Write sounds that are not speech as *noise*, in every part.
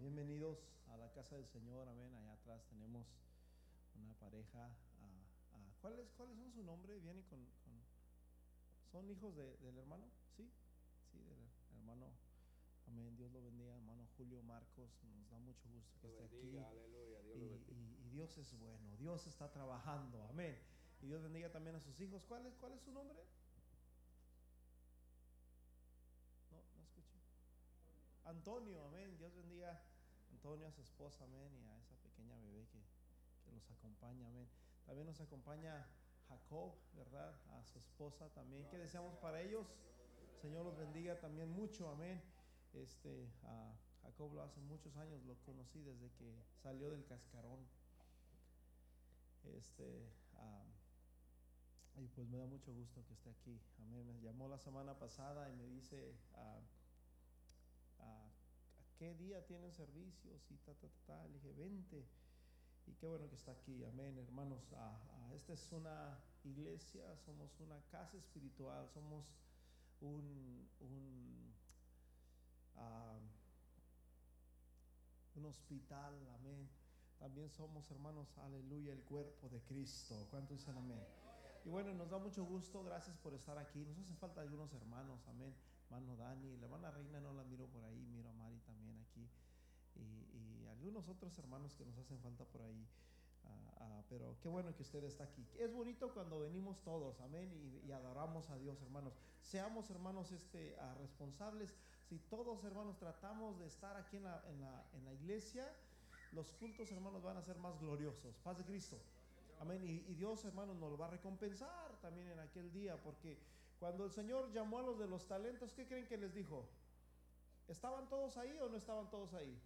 bienvenidos a la casa del Señor, amén. Allá atrás tenemos una pareja. ah, ¿cuáles, ¿Cuáles son su nombre? ¿Vienen con, con- ¿Son hijos de- del hermano? Sí, sí, del hermano. Amén. Dios lo bendiga, hermano Julio Marcos. Nos da mucho gusto que Lo esté aquí. bendiga, aleluya, Dios Y, lo bendiga. y- y Dios es bueno, Dios está trabajando, amén. Y Dios bendiga también a sus hijos. ¿Cuál es, cuál es su nombre? Antonio, amén. Dios bendiga a Antonio, a su esposa, amén, y a esa pequeña bebé que, que los acompaña, amén. También nos acompaña Jacob, ¿verdad? A su esposa también. ¿Qué deseamos para ellos? Señor los bendiga también mucho, amén. Este, a Jacob lo hace muchos años, lo conocí desde que salió del cascarón. Este, y pues me da mucho gusto que esté aquí. Amén. Me llamó la semana pasada y me dice, ah, ah, ¿a qué día tienen servicios? Y ta, ta, ta, ta. Le dije, vente. Y qué bueno que está aquí. Amén, hermanos. Ah, ah, esta es una iglesia, somos una casa espiritual, somos un, ah, un hospital. Amén. También somos, hermanos, aleluya, el cuerpo de Cristo. ¿Cuántos dicen amén? Y bueno, nos da mucho gusto, gracias por estar aquí. Nos hacen falta algunos hermanos, amén. Hermano Dani, la hermana Reina no la miro por ahí, miro a. Y, algunos otros hermanos que nos hacen falta por ahí. Ah, ah, pero qué bueno que usted está aquí. Es bonito cuando venimos todos, amén, y, adoramos a Dios, hermanos. Seamos, hermanos, este, ah, responsables. Si todos, hermanos, tratamos de estar aquí en la, en la, en la iglesia, los cultos, hermanos, van a ser más gloriosos. Paz de Cristo. Amén. Y, y Dios, hermanos, nos lo va a recompensar también en aquel día, porque cuando el Señor llamó a los de los talentos, ¿qué creen que les dijo? ¿Estaban todos ahí o no estaban todos ahí?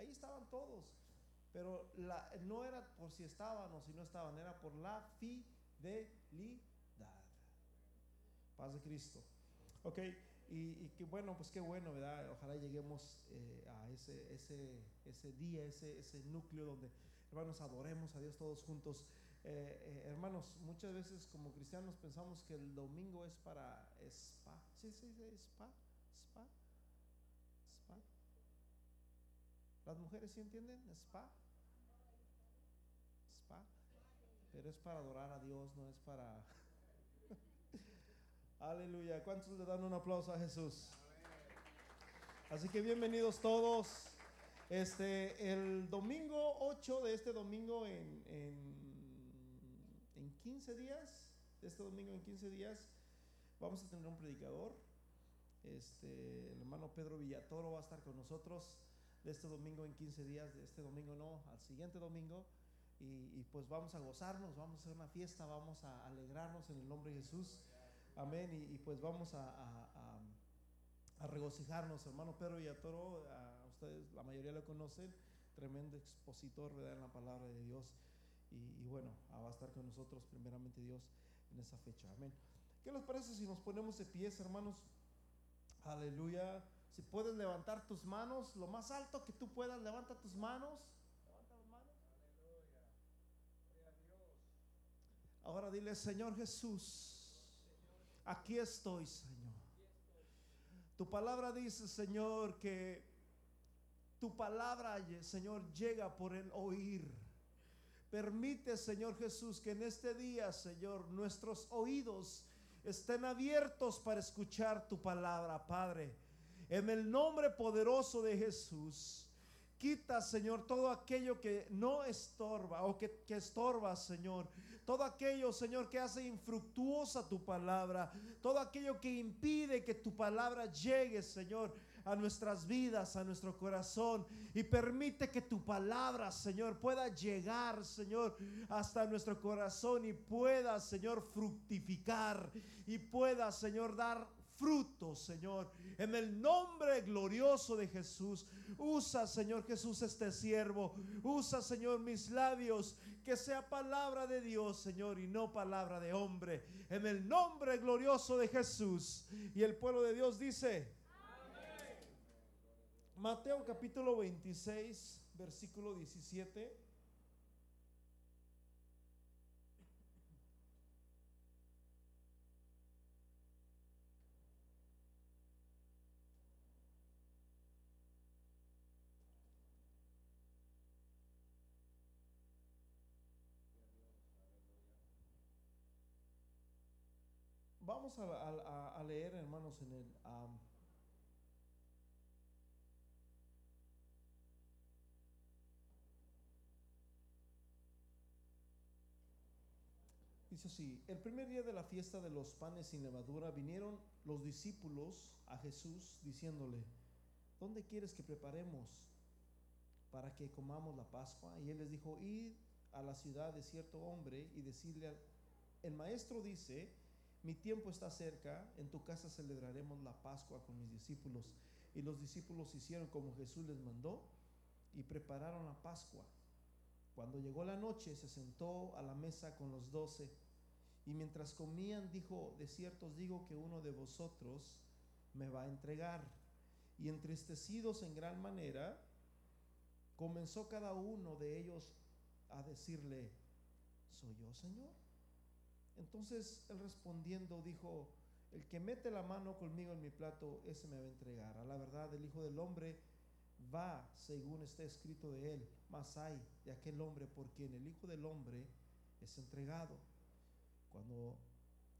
Ahí estaban todos, pero no era por si estaban o si no estaban, era por la fidelidad. Paz de Cristo. Ok, y, que bueno, pues qué bueno, ¿verdad? Ojalá lleguemos eh, a ese, ese, día, ese, núcleo donde, hermanos, adoremos a Dios todos juntos. Eh, eh, hermanos, muchas veces como cristianos pensamos que el domingo es para spa. Sí, sí, sí, spa, spa. ¿Las mujeres sí entienden? Spa. Spa. Pero es para adorar a Dios, no es para... *laughs* Aleluya. ¿Cuántos le dan un aplauso a Jesús? Así que bienvenidos todos. Este, el domingo 8 de este domingo en, en, en 15 días, este domingo en 15 días, vamos a tener un predicador. Este, el hermano Pedro Villatoro va a estar con nosotros de este domingo en 15 días, de este domingo no, al siguiente domingo. Y, pues vamos a gozarnos, vamos a hacer una fiesta, vamos a alegrarnos en el nombre de Jesús. Amén. Y, pues vamos a regocijarnos. Hermano Pedro Villatoro, a ustedes la mayoría lo conocen, tremendo expositor ¿verdad? en la palabra de Dios. Y, y bueno, ah, va a estar con nosotros primeramente Dios en esa fecha. Amén. ¿Qué les parece si nos ponemos de pies, hermanos? Aleluya. Si puedes levantar tus manos, lo más alto que tú puedas, levanta tus manos. Levanta las manos. Ahora dile, Señor Jesús, aquí estoy, Señor. Tu palabra dice, Señor, que tu palabra, Señor, llega por el oír. Permite, Señor Jesús, que en este día, Señor, nuestros oídos estén abiertos para escuchar tu palabra, Padre. En el nombre poderoso de Jesús. Quita, Señor, todo aquello que no estorba o que, que estorba, Señor. Todo aquello, Señor, que hace infructuosa tu palabra. Todo aquello que impide que tu palabra llegue, Señor, a nuestras vidas, a nuestro corazón. Y permite que tu palabra, Señor, pueda llegar, Señor, hasta nuestro corazón y pueda, Señor, fructificar. Y pueda, Señor, dar fruto, Señor. En el nombre glorioso de Jesús, usa, Señor Jesús, este siervo. Usa, Señor, mis labios, que sea palabra de Dios, Señor, y no palabra de hombre. En el nombre glorioso de Jesús. Y el pueblo de Dios dice, Mateo capítulo 26, versículo 17. Vamos a, leer, hermanos, en el... am, Dice así, el primer día de la fiesta de los panes sin levadura vinieron los discípulos a Jesús diciéndole, ¿dónde quieres que preparemos para que comamos la Pascua? Y él les dijo, id a la ciudad de cierto hombre y decirle, el maestro dice, mi tiempo está cerca, en tu casa celebraremos la Pascua con mis discípulos. Y los discípulos hicieron como Jesús les mandó y prepararon la Pascua. Cuando llegó la noche, se sentó a la mesa con los doce. Y mientras comían, dijo, de cierto os digo que uno de vosotros me va a entregar. Y entristecidos en gran manera, comenzó cada uno de ellos a decirle, ¿soy yo, Señor? Entonces él respondiendo dijo, el que mete la mano conmigo en mi plato, ese me va a entregar. A la verdad, el Hijo del Hombre va según está escrito de él, mas hay de aquel hombre por quien el Hijo del Hombre es entregado. Cuando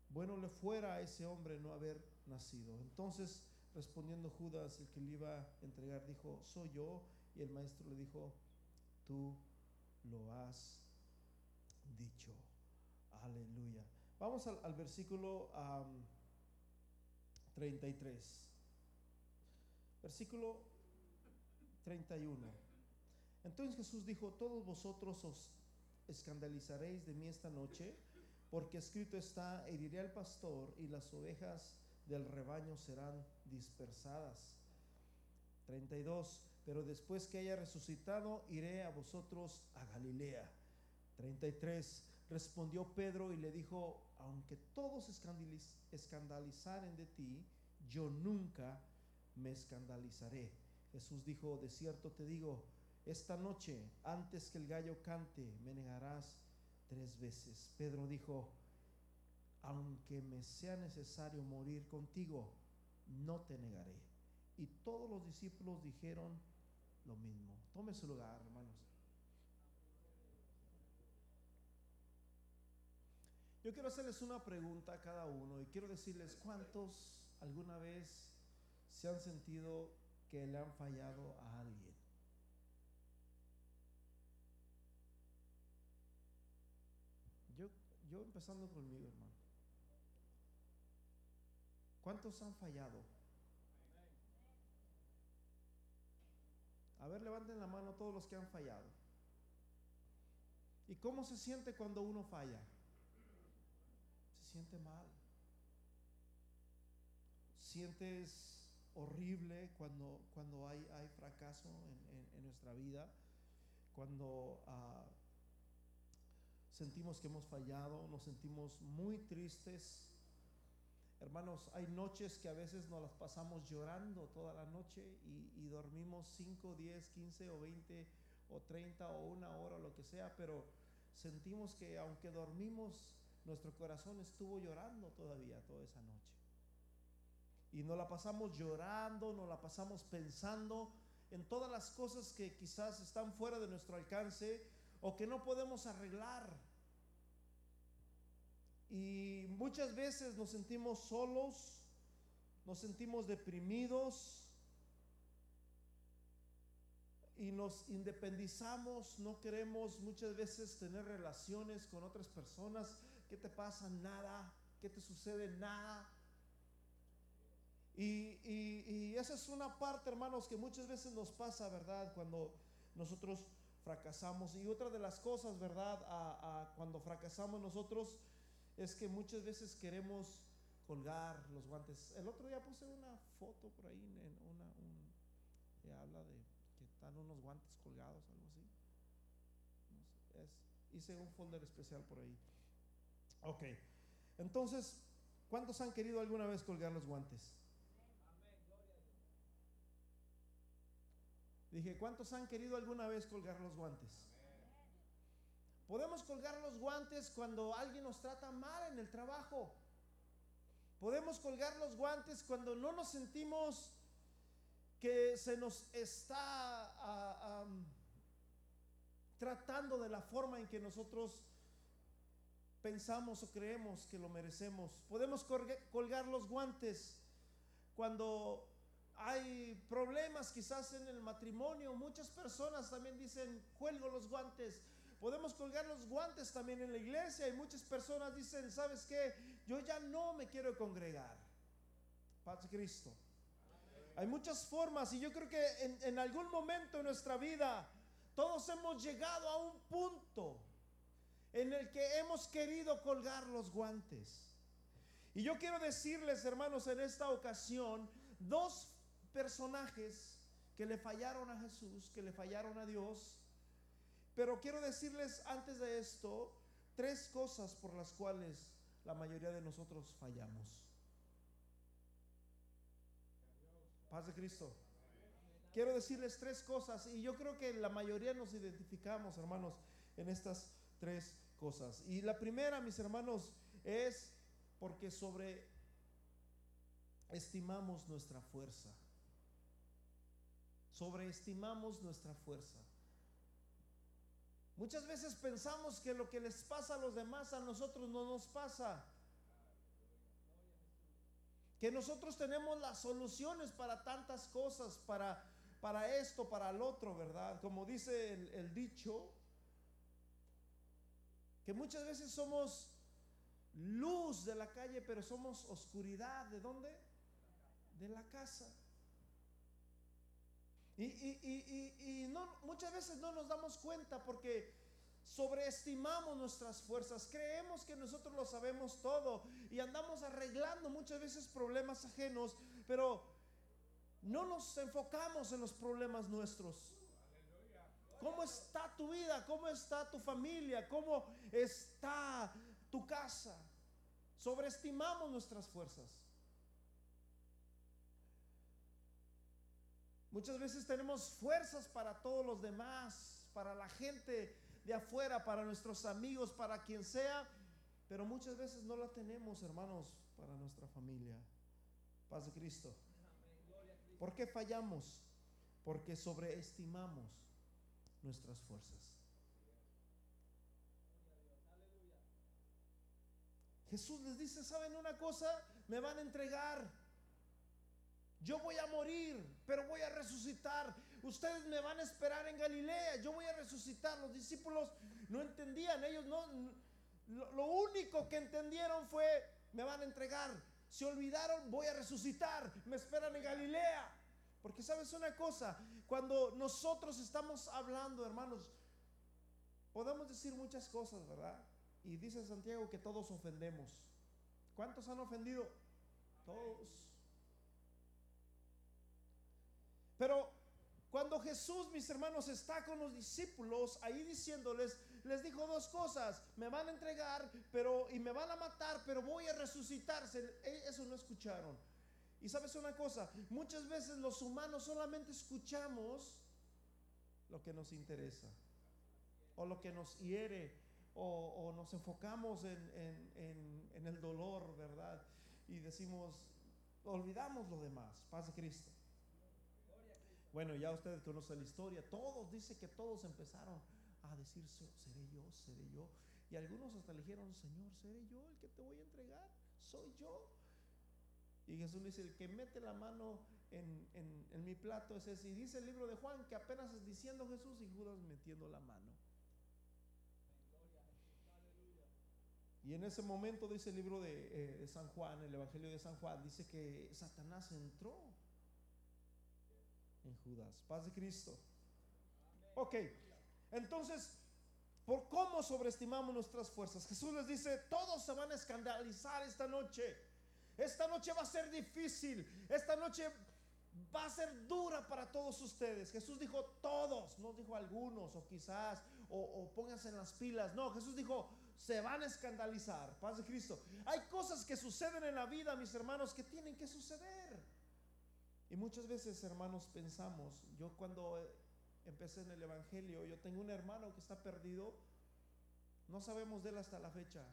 bueno le fuera a ese hombre no haber nacido. Entonces, respondiendo Judas, el que le iba a entregar, dijo, soy yo. Y el maestro le dijo, tú lo has dicho. Aleluya. Vamos al, versículo am, 33. Versículo 31. Entonces Jesús dijo, todos vosotros os escandalizaréis de mí esta noche, porque escrito está, heriré al pastor y las ovejas del rebaño serán dispersadas. 32. Pero después que haya resucitado, iré a vosotros a Galilea. 33. Respondió Pedro y le dijo, aunque todos escandaliz- escandalizaren de ti, yo nunca me escandalizaré. Jesús dijo, de cierto te digo, esta noche, antes que el gallo cante, me negarás tres veces. Pedro dijo, aunque me sea necesario morir contigo, no te negaré. Y todos los discípulos dijeron lo mismo. Tome su lugar, hermanos. Yo quiero hacerles una pregunta a cada uno y quiero decirles cuántos alguna vez se han sentido que le han fallado a alguien. Yo, yo empezando conmigo, hermano. ¿Cuántos han fallado? A ver, levanten la mano todos los que han fallado. ¿Y cómo se siente cuando uno falla? Siente mal. Sientes horrible cuando, cuando hay, hay fracaso en, en- en nuestra vida, cuando ah, sentimos que hemos fallado, nos sentimos muy tristes. Hermanos, hay noches que a veces nos las pasamos llorando toda la noche y, y dormimos 5, 10, 15 o 20 o 30 o una hora o lo que sea, pero sentimos que aunque dormimos, nuestro corazón estuvo llorando todavía toda esa noche. Y nos la pasamos llorando, nos la pasamos pensando en todas las cosas que quizás están fuera de nuestro alcance o que no podemos arreglar. Y muchas veces nos sentimos solos, nos sentimos deprimidos y nos independizamos, no queremos muchas veces tener relaciones con otras personas. ¿Qué te pasa? Nada. ¿Qué te sucede? Nada. Y, esa es una parte, hermanos, que muchas veces nos pasa, ¿verdad? Cuando nosotros fracasamos. Y otra de las cosas, ¿verdad? Cuando fracasamos nosotros es que muchas veces queremos colgar los guantes. El otro día puse una foto por ahí, en una, un- que habla de que están unos guantes colgados, algo así. No sé, hice un folder especial por ahí. Ok, entonces, ¿cuántos han querido alguna vez colgar los guantes? Dije, ¿cuántos han querido alguna vez colgar los guantes? Podemos colgar los guantes cuando alguien nos trata mal en el trabajo. Podemos colgar los guantes cuando no nos sentimos que se nos está ah, tratando de la forma en que nosotros pensamos o creemos que lo merecemos. Podemos colgar los guantes cuando hay problemas quizás en el matrimonio. Muchas personas también dicen, cuelgo los guantes. Podemos colgar los guantes también en la iglesia y muchas personas dicen, ¿sabes qué? Yo ya no me quiero congregar. Paz Cristo. Hay muchas formas y yo creo que en, en algún momento en nuestra vida todos hemos llegado a un punto en el que hemos querido colgar los guantes. Y yo quiero decirles, hermanos, en esta ocasión, dos personajes que le fallaron a Jesús, que le fallaron a Dios. Pero quiero decirles antes de esto tres cosas por las cuales la mayoría de nosotros fallamos. Paz de Cristo. Quiero decirles tres cosas y yo creo que la mayoría nos identificamos, hermanos, en estas tres cosas. Y la primera, mis hermanos, es porque sobreestimamos nuestra fuerza. Sobreestimamos nuestra fuerza. Muchas veces pensamos que lo que les pasa a los demás a nosotros no nos pasa. Que nosotros tenemos las soluciones para tantas cosas, para, para esto, para el otro, ¿verdad? Como dice el, el dicho, que muchas veces somos luz de la calle, pero somos oscuridad. ¿De dónde? De la casa. Y, y, no, muchas veces no nos damos cuenta porque sobreestimamos nuestras fuerzas, creemos que nosotros lo sabemos todo y andamos arreglando muchas veces problemas ajenos, pero no nos enfocamos en los problemas nuestros. ¿Cómo está tu vida? ¿Cómo está tu familia? ¿Cómo está tu casa? Sobreestimamos nuestras fuerzas. Muchas veces tenemos fuerzas para todos los demás, para la gente de afuera, para nuestros amigos, para quien sea, pero muchas veces no la tenemos, hermanos, para nuestra familia. Paz de Cristo. ¿Por qué fallamos? Porque sobreestimamos nuestras fuerzas. Jesús les dice, ¿saben una cosa? Me van a entregar. Yo voy a morir, pero voy a resucitar. Ustedes me van a esperar en Galilea. Yo voy a resucitar. Los discípulos no entendían. Ellos no... Lo, único que entendieron fue, me van a entregar. Se olvidaron, voy a resucitar. Me esperan en Galilea. Porque sabes una cosa, cuando nosotros estamos hablando, hermanos, podemos decir muchas cosas, ¿verdad? Y dice Santiago que todos ofendemos. ¿Cuántos han ofendido? Todos. Pero cuando Jesús, mis hermanos, está con los discípulos ahí diciéndoles, les dijo dos cosas, me van a entregar, pero y me van a matar, pero voy a resucitarse. E, eso no escucharon. Y sabes una cosa, muchas veces los humanos solamente escuchamos lo que nos interesa o lo que nos hiere o, nos enfocamos en, el dolor, ¿verdad? Y decimos, olvidamos lo demás, paz de Cristo. Bueno, ya ustedes conocen la historia, todos, dice que todos empezaron a decir, seré yo, seré yo. Y algunos hasta le dijeron, Señor, seré yo el que te voy a entregar, soy yo. Y Jesús dice, el que mete la mano en, en, mi plato es ese. Y dice el libro de Juan que apenas es diciendo Jesús y Judas metiendo la mano. Y en ese momento dice el libro de, eh, de, San Juan, el Evangelio de San Juan, dice que Satanás entró en Judas. Paz de Cristo. Ok, entonces, ¿por cómo sobreestimamos nuestras fuerzas? Jesús les dice, todos se van a escandalizar esta noche. Esta noche va a ser difícil. Esta noche va a ser dura para todos ustedes. Jesús dijo todos, no dijo algunos o quizás, o, pónganse en las pilas. No, Jesús dijo, se van a escandalizar. Paz de Cristo. Hay cosas que suceden en la vida, mis hermanos, que tienen que suceder. Y muchas veces, hermanos, pensamos, yo cuando empecé en el Evangelio, yo tengo un hermano que está perdido, no sabemos de él hasta la fecha.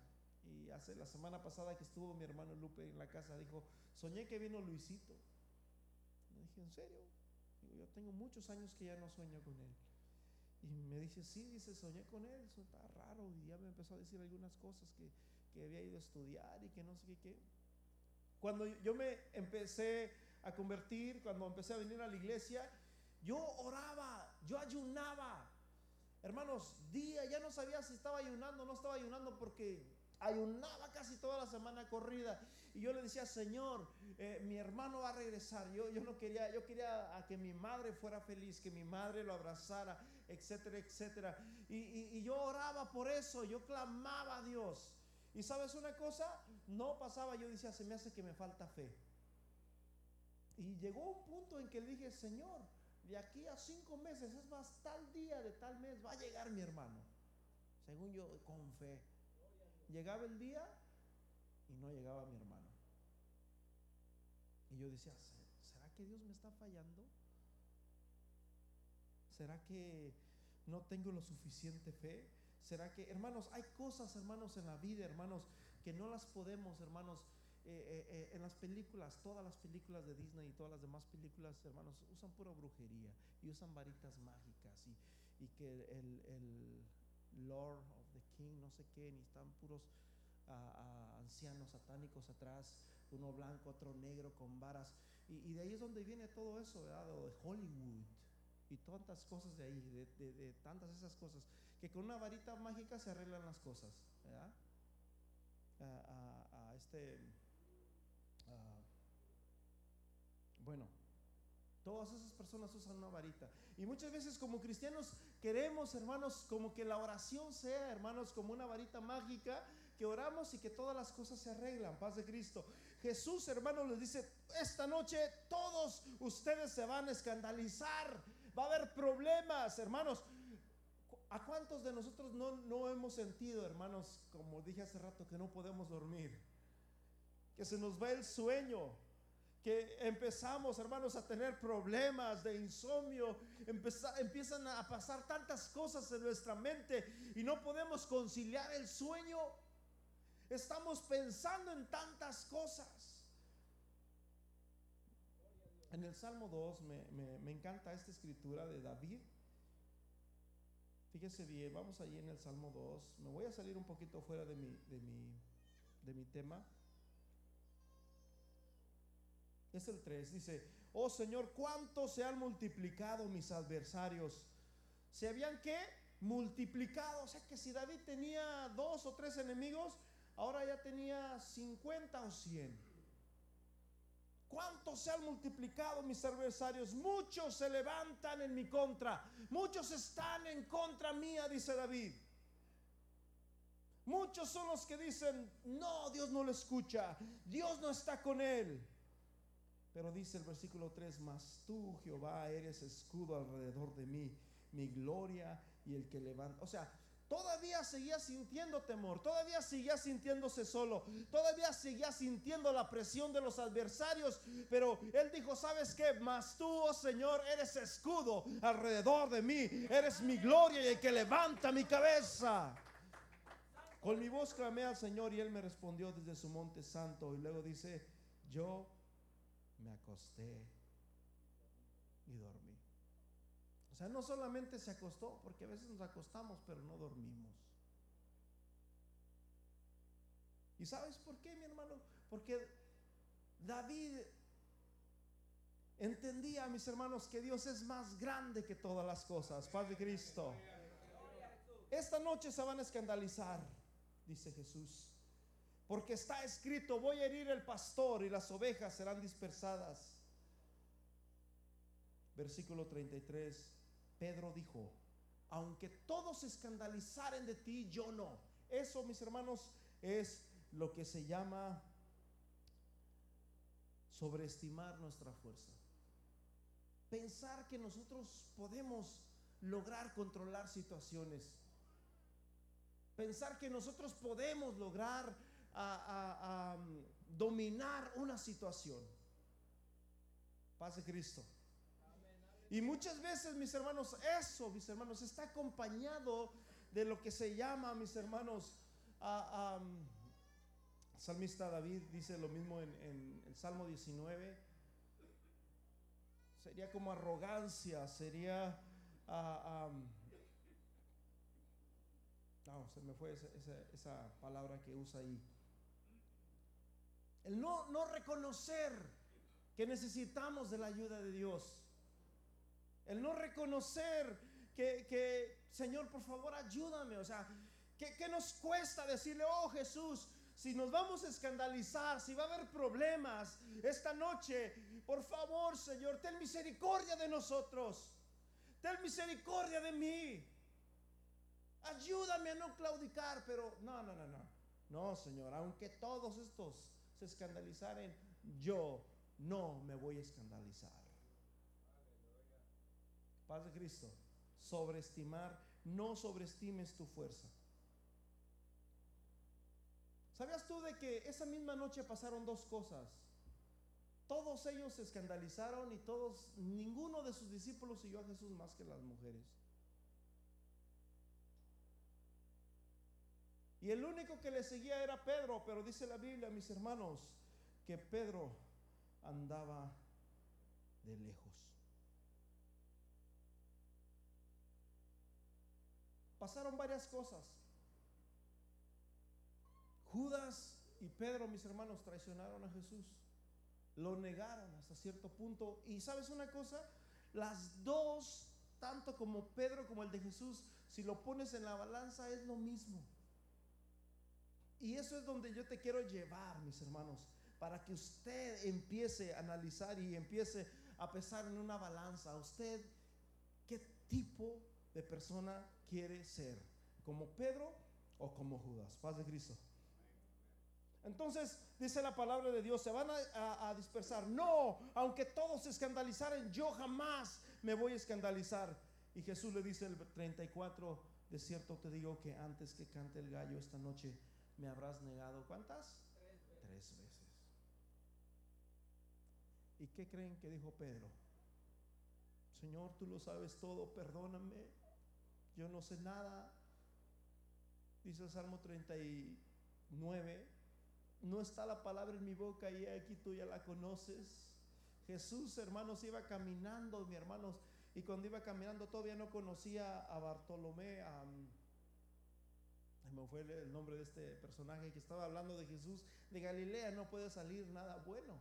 Y hace la semana pasada que estuvo mi hermano Lupe en la casa, dijo, soñé que vino Luisito. Me dije, ¿en serio? yo tengo muchos años que ya no sueño con él. Y me dice, sí, dice, soñé con él, eso está raro. Y ya me empezó a decir algunas cosas que, que había ido a estudiar y que no sé qué. qué. Cuando yo me empecé a convertir, cuando empecé a venir a la iglesia, yo oraba, yo ayunaba. Hermanos, día, ya no sabía si estaba ayunando o no estaba ayunando porque ayunaba casi toda la semana corrida. Y yo le decía, Señor, eh, mi hermano va a regresar. Yo, yo no quería, yo quería a que mi madre fuera feliz, que mi madre lo abrazara, etcétera, etcétera. Y, y, y yo oraba por eso, yo clamaba a Dios. Y sabes una cosa, no pasaba, yo decía, se me hace que me falta fe. Y llegó un punto en que le dije, Señor, de aquí a cinco meses, es más, tal día de tal mes va a llegar mi hermano. Según yo, con fe. Llegaba el día y no llegaba mi hermano. Y yo decía, ¿será que Dios me está fallando? ¿Será que no tengo lo suficiente fe? ¿Será que, hermanos, hay cosas, hermanos, en la vida, hermanos, que no las podemos, hermanos, eh, eh, eh, en las películas, todas las películas de Disney y todas las demás películas, hermanos, usan pura brujería y usan varitas mágicas y, y que el, el, Lord No sé qué, ni están puros uh, uh, ancianos satánicos atrás, uno blanco, otro negro con varas. Y, de ahí es donde viene todo eso, de Hollywood y tantas cosas de ahí, de, tantas esas cosas, que con una varita mágica se arreglan las cosas. A, a, a este, bueno, todas esas personas usan una varita. Y muchas veces como cristianos queremos, hermanos, como que la oración sea, hermanos, como una varita mágica, que oramos y que todas las cosas se arreglan. Paz de Cristo. Jesús, hermanos, les dice, esta noche todos ustedes se van a escandalizar. Va a haber problemas, hermanos. ¿A cuántos de nosotros no, no hemos sentido, hermanos, como dije hace rato, que no podemos dormir? Que se nos va el sueño empezamos, hermanos, a tener problemas de insomnio, empeza, empiezan a pasar tantas cosas en nuestra mente y no podemos conciliar el sueño. Estamos pensando en tantas cosas. En el Salmo 2 me, me, me encanta esta escritura de David. Fíjese bien, vamos allí en el Salmo 2. Me voy a salir un poquito fuera de mi, de mi, de mi tema. Es el 3. Dice, oh Señor, ¿cuánto se han multiplicado mis adversarios? ¿Se habían qué? Multiplicado. O sea que si David tenía dos o tres enemigos, ahora ya tenía 50 o 100. ¿Cuánto se han multiplicado mis adversarios? Muchos se levantan en mi contra. Muchos están en contra mía, dice David. Muchos son los que dicen, no, Dios no lo escucha. Dios no está con él. Pero dice el versículo 3, mas tú, Jehová, eres escudo alrededor de mí, mi gloria y el que levanta. O sea, todavía seguía sintiendo temor, todavía seguía sintiéndose solo, todavía seguía sintiendo la presión de los adversarios, pero él dijo, ¿sabes qué? Mas tú, oh Señor, eres escudo alrededor de mí, eres mi gloria y el que levanta mi cabeza. Con mi voz clamé al Señor y él me respondió desde su monte santo y luego dice, yo me acosté y dormí. O sea, no solamente se acostó, porque a veces nos acostamos, pero no dormimos. ¿Y sabes por qué, mi hermano? Porque David entendía, mis hermanos, que Dios es más grande que todas las cosas. Padre Cristo. Esta noche se van a escandalizar, dice Jesús. Porque está escrito, voy a herir el pastor y las ovejas serán dispersadas. Versículo 33, Pedro dijo, aunque todos se escandalizaren de ti, yo no. Eso, mis hermanos, es lo que se llama sobreestimar nuestra fuerza. Pensar que nosotros podemos lograr controlar situaciones. Pensar que nosotros podemos lograr a, a dominar una situación. Paz de Cristo. Y muchas veces, mis hermanos, eso, mis hermanos, está acompañado de lo que se llama, mis hermanos, a, Salmista David dice lo mismo en, el Salmo 19. Sería como arrogancia, sería No, se me fue esa palabra que usa ahí. El no, no reconocer que necesitamos de la ayuda de Dios. El no reconocer que, que Señor, por favor, ayúdame. O sea, ¿qué, ¿qué, nos cuesta decirle, oh Jesús, si nos vamos a escandalizar, si va a haber problemas esta noche, por favor, Señor, ten misericordia de nosotros. Ten misericordia de mí. Ayúdame a no claudicar, pero no, no, no, no. No, Señor, aunque todos estos se escandalizaren, yo no me voy a escandalizar. Paz de Cristo. Sobreestimar, no sobreestimes tu fuerza. ¿Sabías tú de que esa misma noche pasaron dos cosas? Todos ellos se escandalizaron y todos, ninguno de sus discípulos siguió a Jesús más que las mujeres. Y el único que le seguía era Pedro, pero dice la Biblia, mis hermanos, que Pedro andaba de lejos. Pasaron varias cosas. Judas y Pedro, mis hermanos, traicionaron a Jesús. Lo negaron hasta cierto punto. Y sabes una cosa, las dos, tanto como Pedro como el de Jesús, si lo pones en la balanza es lo mismo. Y eso es donde yo te quiero llevar, mis hermanos, para que usted empiece a analizar y empiece a pesar en una balanza. ¿Usted qué tipo de persona quiere ser? ¿Como Pedro o como Judas? Paz de Cristo. Entonces dice la palabra de Dios, se van a, dispersar. No, aunque todos se escandalizaren, yo jamás me voy a escandalizar. Y Jesús le dice el 34, de cierto te digo que antes que cante el gallo esta noche, me habrás negado cuántas? Tres, veces. ¿Y qué creen que dijo Pedro? Señor, tú lo sabes todo, perdóname. Yo no sé nada. Dice el Salmo 39, no está la palabra en mi boca y aquí tú ya la conoces. Jesús, hermanos, iba caminando, mi hermanos, y cuando iba caminando todavía no conocía a Bartolomé, a me fue el nombre de este personaje que estaba hablando de Jesús, de Galilea no puede salir nada bueno.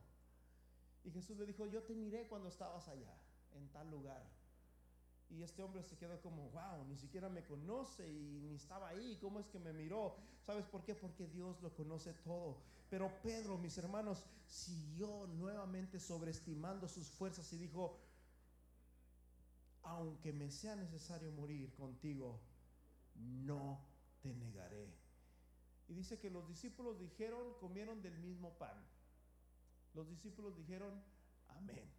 Y Jesús le dijo, yo te miré cuando estabas allá, en tal lugar. Y este hombre se quedó como, wow, ni siquiera me conoce y ni estaba ahí, ¿cómo es que me miró? ¿Sabes por qué? Porque Dios lo conoce todo. Pero Pedro, mis hermanos, siguió nuevamente sobreestimando sus fuerzas y dijo, aunque me sea necesario morir contigo, no negaré. Y dice que los discípulos dijeron, comieron del mismo pan. Los discípulos dijeron, amén.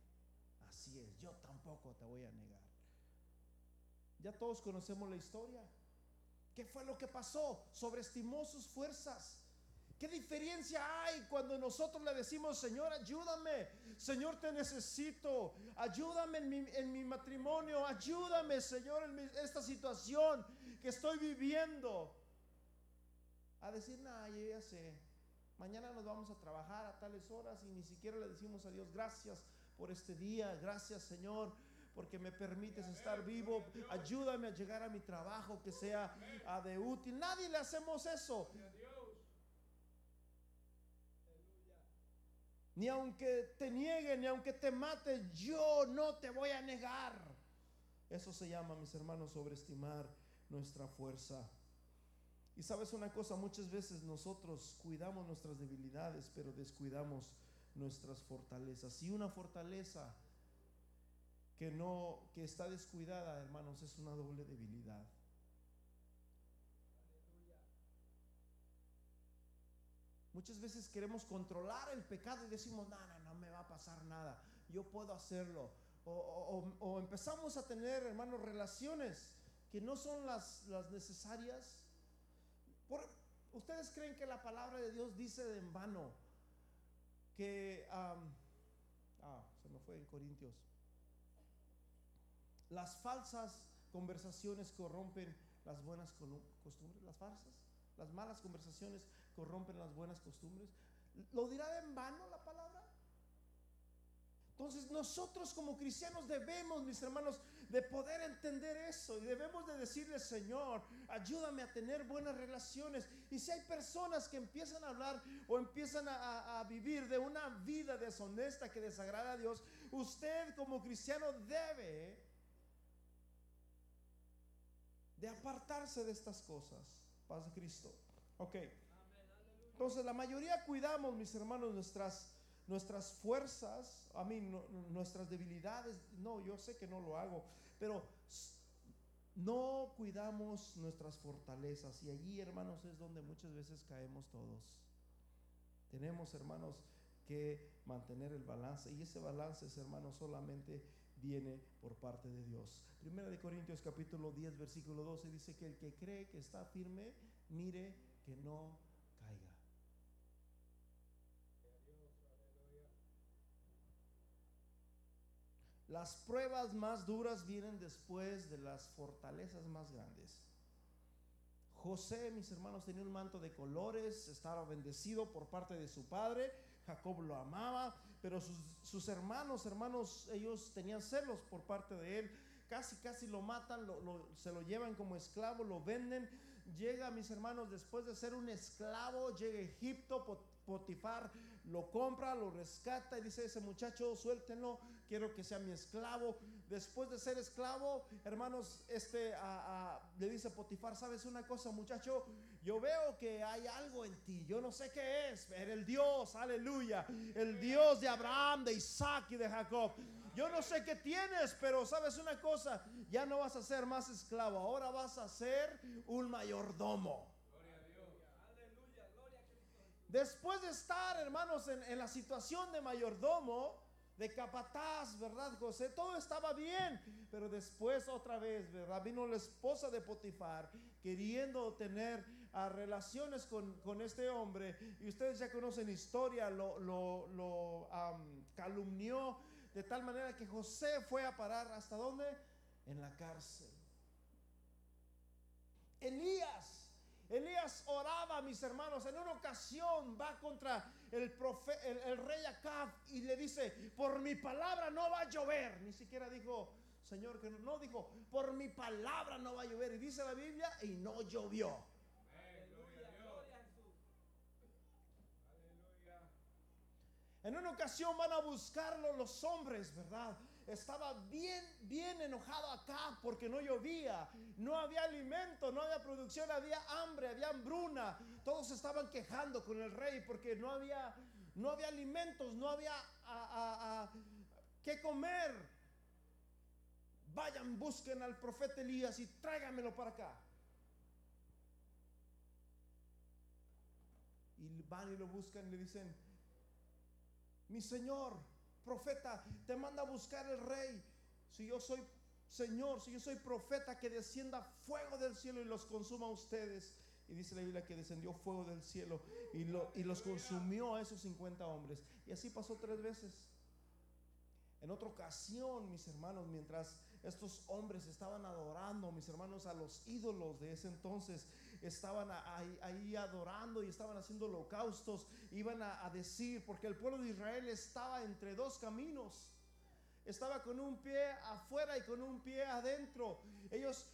Así es, yo tampoco te voy a negar. Ya todos conocemos la historia. ¿Qué fue lo que pasó? Sobreestimó sus fuerzas. ¿Qué diferencia hay cuando nosotros le decimos, Señor, ayúdame, Señor, te necesito, ayúdame en mi, en mi matrimonio, ayúdame, Señor, en esta situación que estoy viviendo? A decir, nada, yo ya sé, mañana nos vamos a trabajar a tales horas y ni siquiera le decimos a Dios, gracias por este día, gracias, Señor, porque me permites estar vivo. Ayúdame a llegar a mi trabajo que sea uh, de útil. Nadie le hacemos eso. Ni aunque te niegue, ni aunque te mate, yo no te voy a negar. Eso se llama, mis hermanos, sobreestimar nuestra fuerza. Y sabes una cosa, muchas veces nosotros cuidamos nuestras debilidades, pero descuidamos nuestras fortalezas. Y una fortaleza que no que está descuidada, hermanos, es una doble debilidad. Muchas veces queremos controlar el pecado y decimos, no, no, me va a pasar nada, yo puedo hacerlo. O, o, o empezamos a tener, hermanos, relaciones que no son las, necesarias. Por, ¿Ustedes creen que la palabra de Dios dice de en vano que, ah, se me fue en Corintios, las falsas conversaciones corrompen las buenas costumbres, las falsas, las malas conversaciones corrompen las buenas costumbres. ¿Lo dirá de en vano la palabra? Entonces nosotros como cristianos debemos, mis hermanos, de poder entender eso y debemos de decirle, Señor, ayúdame a tener buenas relaciones. Y si hay personas que empiezan a hablar o empiezan a, a vivir de una vida deshonesta que desagrada a Dios, usted como cristiano debe de apartarse de estas cosas. Paz de Cristo. Ok. Entonces la mayoría cuidamos, mis hermanos, nuestras nuestras fuerzas, a mí, nuestras debilidades. No, yo sé que no lo hago, pero no cuidamos nuestras fortalezas. Y allí, hermanos, es donde muchas veces caemos todos. Tenemos, hermanos, que mantener el balance. Y ese balance, hermanos, solamente viene por parte de Dios. Primera de Corintios capítulo 10, versículo 12 dice que el que cree que está firme, mire que no Las pruebas más duras vienen después de las fortalezas más grandes. José, mis hermanos, tenía un manto de colores, estaba bendecido por parte de su padre, Jacob lo amaba, pero sus, hermanos, hermanos, ellos tenían celos por parte de él, casi, casi lo matan, se lo llevan como esclavo, lo venden. Llega, mis hermanos, después de ser un esclavo, llega a Egipto, Potifar lo compra, lo rescata y dice ese muchacho, suéltenlo, quiero que sea mi esclavo. Después de ser esclavo, hermanos, este le dice Potifar, ¿sabes una cosa, muchacho? Yo veo que hay algo en ti, yo no sé qué es, pero el Dios, aleluya, el Dios de Abraham, de Isaac y de Jacob. Yo no sé qué tienes, pero sabes una cosa, ya no vas a ser más esclavo, ahora vas a ser un mayordomo. Después de estar, hermanos, en, la situación de mayordomo, de capataz, ¿verdad, José? Todo estaba bien, pero después otra vez, ¿verdad? Vino la esposa de Potifar queriendo tener ah, relaciones con, este hombre y ustedes ya conocen historia, lo, calumnió de tal manera que José fue a parar hasta dónde? En la cárcel. Elías Elías oraba, mis hermanos, en una ocasión va contra el, el, rey Acab y le dice, por mi palabra no va a llover. Ni siquiera dijo, Señor, que no, no dijo, por mi palabra no va a llover. Y dice la Biblia, y no llovió. En una ocasión van a buscarlo los hombres, ¿verdad? Estaba bien, bien enojado acá porque no llovía, no había alimento, no había producción, había hambre, había hambruna. Todos estaban quejando con el rey porque no había, no había alimentos, no había a, qué comer. Vayan, busquen al profeta Elías y tráigamelo para acá. Y van y lo buscan y le dicen, mi señor, profeta, te manda a buscar el rey. Si yo soy Señor, si yo soy profeta, que descienda fuego del cielo y los consuma a ustedes. Y dice la Biblia que descendió fuego del cielo y, y los consumió a esos 50 hombres. Y así pasó tres veces. En otra ocasión, mis hermanos, mientras estos hombres estaban adorando, mis hermanos, a los ídolos de ese entonces, estaban ahí, adorando y estaban haciendo holocaustos, iban a, decir, porque el pueblo de Israel estaba entre dos caminos. Estaba con un pie afuera y con un pie adentro. Ellos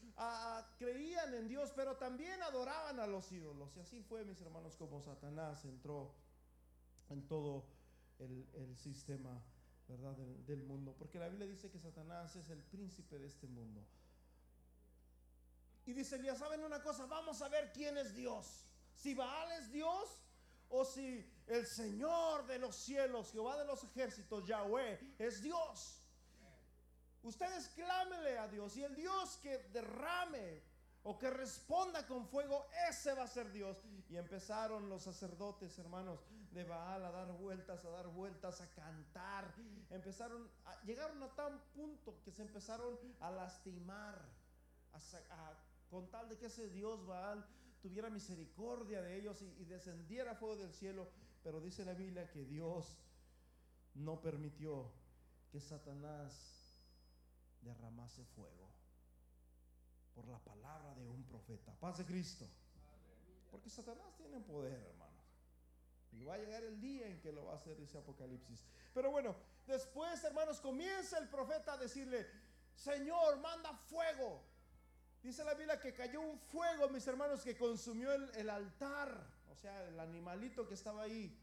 creían en Dios, pero también adoraban a los ídolos. Y así fue, mis hermanos, como Satanás entró en todo el, sistema ¿verdad? del, mundo. Porque la Biblia dice que Satanás es el príncipe de este mundo. Y dice Elías, ¿saben una cosa? Vamos a ver quién es Dios. Si Baal es Dios o si el Señor de los cielos, Jehová de los ejércitos, Yahweh, es Dios. Ustedes clámenle a Dios y el Dios que derrame o que responda con fuego, ese va a ser Dios. Y empezaron los sacerdotes, hermanos, de Baal a dar vueltas, a dar vueltas, a cantar. Empezaron, a, llegaron a tal punto que se empezaron a lastimar, a, con tal de que ese Dios Baal tuviera misericordia de ellos y, descendiera fuego del cielo. Pero dice la Biblia que Dios no permitió que Satanás derramase fuego por la palabra de un profeta. Paz de Cristo. Porque Satanás tiene poder, hermanos. Y va a llegar el día en que lo va a hacer ese Apocalipsis. Pero bueno, después, hermanos, comienza el profeta a decirle, Señor, manda fuego. Dice la Biblia que cayó un fuego, mis hermanos, que consumió el, altar, o sea, el animalito que estaba ahí.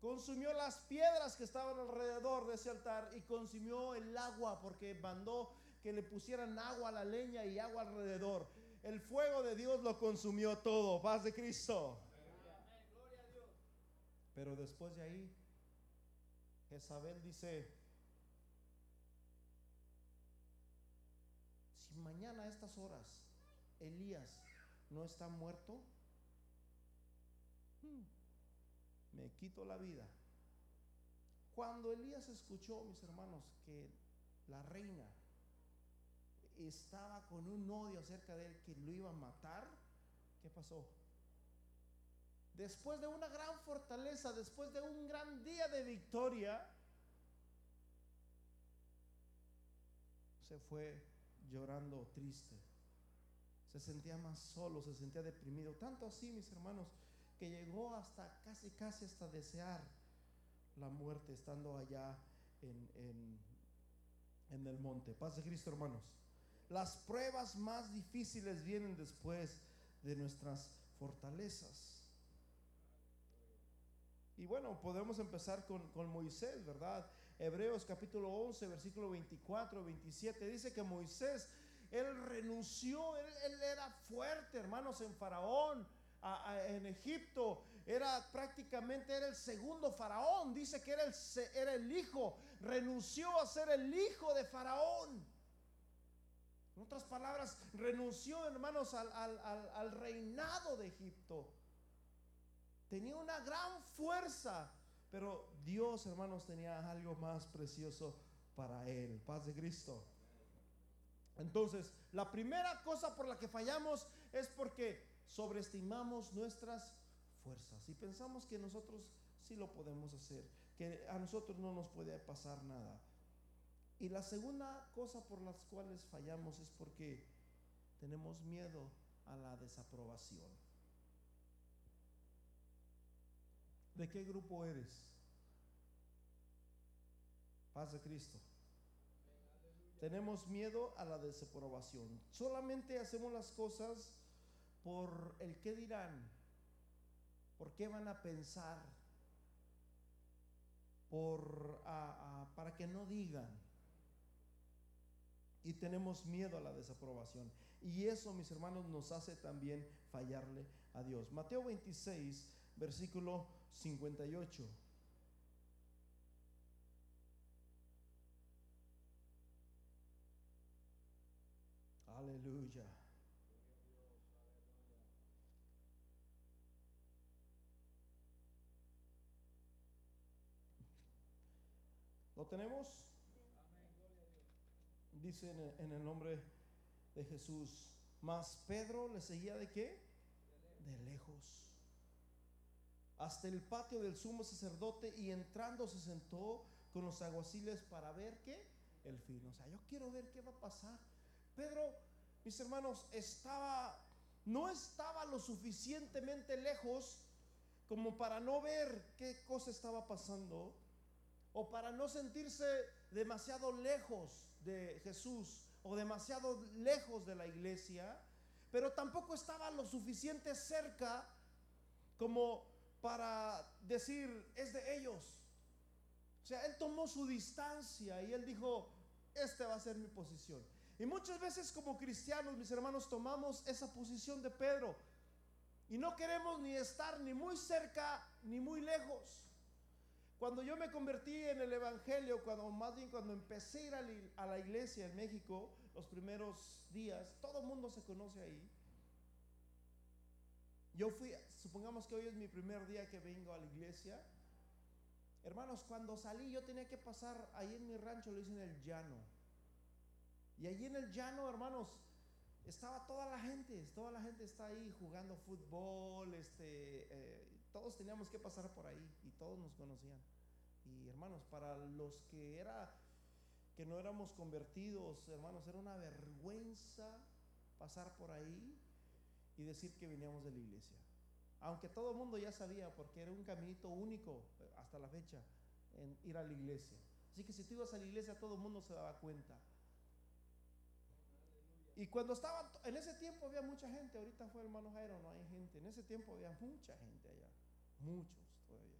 Consumió las piedras que estaban alrededor de ese altar y consumió el agua porque mandó que le pusieran agua a la leña y agua alrededor. El fuego de Dios lo consumió todo. Paz de Cristo. Pero después de ahí, Jezabel dice, mañana a estas horas Elías no está muerto, hmm, me quito la vida. Cuando Elías escuchó, mis hermanos, que la reina estaba con un odio acerca de él que lo iba a matar, ¿qué pasó? Después de una gran fortaleza, después de un gran día de victoria, se fue llorando triste. Se sentía más solo, se sentía deprimido. Tanto así, mis hermanos, que llegó hasta casi, casi hasta desear la muerte estando allá en, en, en el monte. Paz de Cristo, hermanos. Las pruebas más difíciles vienen después de nuestras fortalezas. Y bueno, podemos empezar con, con, Moisés, ¿verdad? Hebreos capítulo 11, versículo 24, 27, dice que Moisés, él renunció, él, era fuerte, hermanos, en Faraón, en Egipto, era prácticamente, era el segundo Faraón, dice que era el, era el hijo, renunció a ser el hijo de Faraón. En otras palabras, renunció, hermanos, al, al, al, reinado de Egipto. Tenía una gran fuerza, pero Dios, hermanos, tenía algo más precioso para él. Paz de Cristo. Entonces, la primera cosa por la que fallamos es porque sobreestimamos nuestras fuerzas y pensamos que nosotros sí lo podemos hacer, que a nosotros no nos puede pasar nada. Y la segunda cosa por las cuales fallamos es porque tenemos miedo a la desaprobación. ¿De qué grupo eres? Paz de Cristo. Tenemos miedo a la desaprobación. Solamente hacemos las cosas por el qué dirán, por qué van a pensar, por para que no digan y tenemos miedo a la desaprobación. Y eso, mis hermanos, nos hace también fallarle a Dios. Mateo 26, versículo 58. Aleluya. ¿Lo tenemos? dice en el nombre de Jesús. Mas Pedro le seguía de qué? De lejos. Hasta el patio del sumo sacerdote y entrando se sentó con los aguaciles para ver qué? El fin. O sea, yo quiero ver qué va a pasar. Pedro, mis hermanos, estaba, no estaba lo suficientemente lejos como para no ver qué cosa estaba pasando o para no sentirse demasiado lejos de Jesús o demasiado lejos de la iglesia, pero tampoco estaba lo suficiente cerca como para decir, es de ellos. O sea, él tomó su distancia y él dijo, esta va a ser mi posición. Y muchas veces como cristianos, mis hermanos, tomamos esa posición de Pedro y no queremos ni estar ni muy cerca ni muy lejos. Cuando yo me convertí en el Evangelio, cuando más bien cuando empecé a ir a la iglesia en México, los primeros días, todo el mundo se conoce ahí. Yo fui, supongamos que hoy es mi primer día que vengo a la iglesia. Hermanos, cuando salí yo tenía que pasar ahí en mi rancho, lo hice en el llano. Y allí en el llano, hermanos, estaba toda la gente, toda la gente está ahí jugando fútbol, este, eh, todos teníamos que pasar por ahí y todos nos conocían. Y hermanos, para los que era que no éramos convertidos, hermanos, era una vergüenza pasar por ahí y decir que veníamos de la iglesia. Aunque todo el mundo ya sabía, porque era un caminito único hasta la fecha en ir a la iglesia. Así que si tú ibas a la iglesia, todo el mundo se daba cuenta. Y cuando estaba, en ese tiempo había mucha gente, ahorita fue el hermano Jairo, no hay gente, en ese tiempo había mucha gente allá, muchos todavía.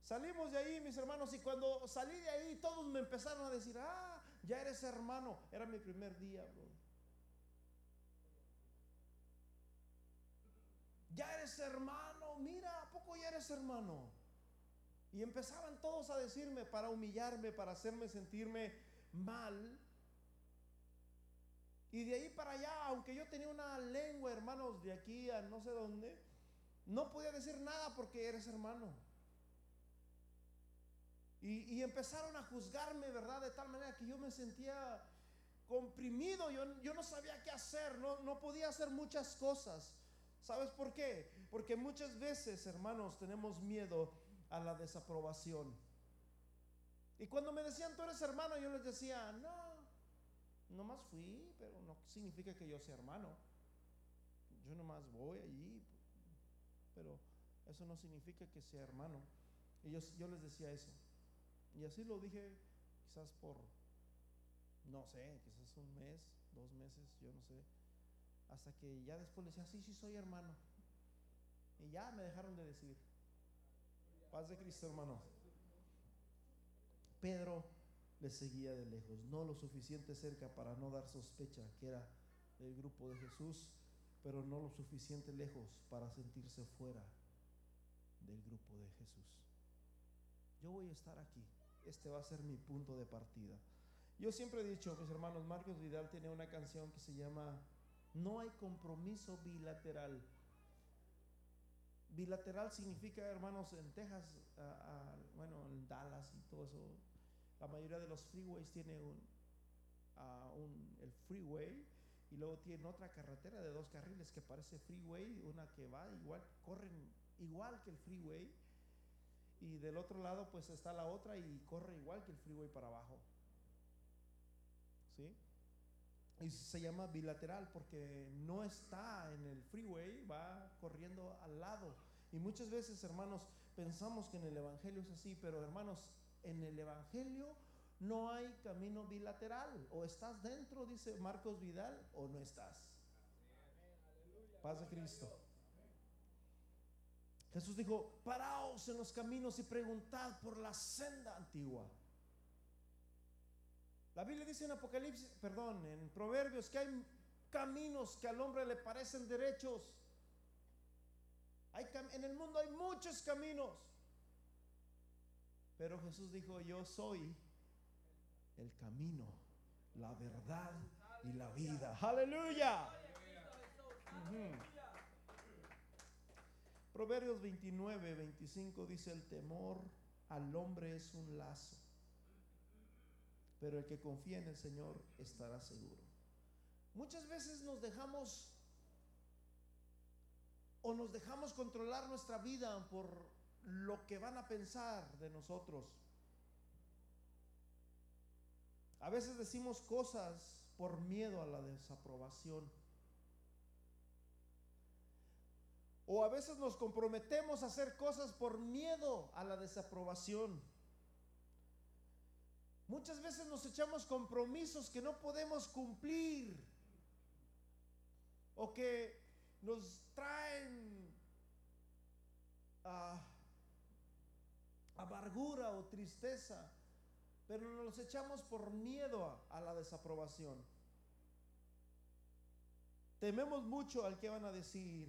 Salimos de ahí, mis hermanos, y cuando salí de ahí, todos me empezaron a decir, ah, ya eres hermano. Era mi primer día, bro. Ya eres hermano, mira, ¿a poco ya eres hermano? Y empezaban todos a decirme para humillarme, para hacerme sentirme mal. Y de ahí para allá, aunque yo tenía una lengua, hermanos, de aquí a no sé dónde, no podía decir nada porque eres hermano. Y, empezaron a juzgarme, ¿verdad? De tal manera que yo me sentía comprimido, yo, yo no sabía qué hacer, no, no podía hacer muchas cosas. ¿Sabes por qué? Porque muchas veces, hermanos, tenemos miedo a la desaprobación. Y cuando me decían, tú eres hermano, yo les decía, no, nomás fui, pero no significa que yo sea hermano. Yo nomás voy allí, pero eso no significa que sea hermano. Y yo, yo les decía eso. Y así lo dije quizás por, no sé, quizás un mes, dos meses, yo no sé. Hasta que ya después le decía, sí, sí, soy hermano. Y ya me dejaron de decir. Paz de Cristo, hermano. Pedro le seguía de lejos, no lo suficiente cerca para no dar sospecha que era del grupo de Jesús, pero no lo suficiente lejos para sentirse fuera del grupo de Jesús. Yo voy a estar aquí este va a ser mi punto de partida. Yo siempre he dicho, mis hermanos, Marcos Vidal tiene una canción que se llama No hay compromiso bilateral. Bilateral significa, hermanos, en Texas, bueno, en Dallas y todo eso, la mayoría de los freeways tiene un, un, el freeway y luego tiene otra carretera de dos carriles que parece freeway, una que va igual, corren igual que el freeway y del otro lado pues está la otra y corre igual que el freeway para abajo. ¿Sí? Y se llama bilateral porque no está en el freeway, va corriendo al lado. Y muchas veces, hermanos, pensamos que en el Evangelio es así, pero hermanos, en el Evangelio no hay camino bilateral. O estás dentro, dice Marcos Vidal, o no estás. Paz de Cristo. Jesús dijo, paraos en los caminos y preguntad por la senda antigua. La Biblia dice en Apocalipsis, perdón, en Proverbios, que hay caminos que al hombre le parecen derechos. Hay, en el mundo hay muchos caminos. Pero Jesús dijo, yo soy el camino, la verdad y la vida. Aleluya. Proverbios 29, 25 dice, el temor al hombre es un lazo, pero el que confía en el Señor estará seguro. Muchas veces nos dejamos o nos dejamos controlar nuestra vida por lo que van a pensar de nosotros. A veces decimos cosas por miedo a la desaprobación. O a veces nos comprometemos a hacer cosas por miedo a la desaprobación. Muchas veces nos echamos compromisos que no podemos cumplir o que nos traen ah, amargura o tristeza, pero nos echamos por miedo a la desaprobación. Tememos mucho al que van a decir.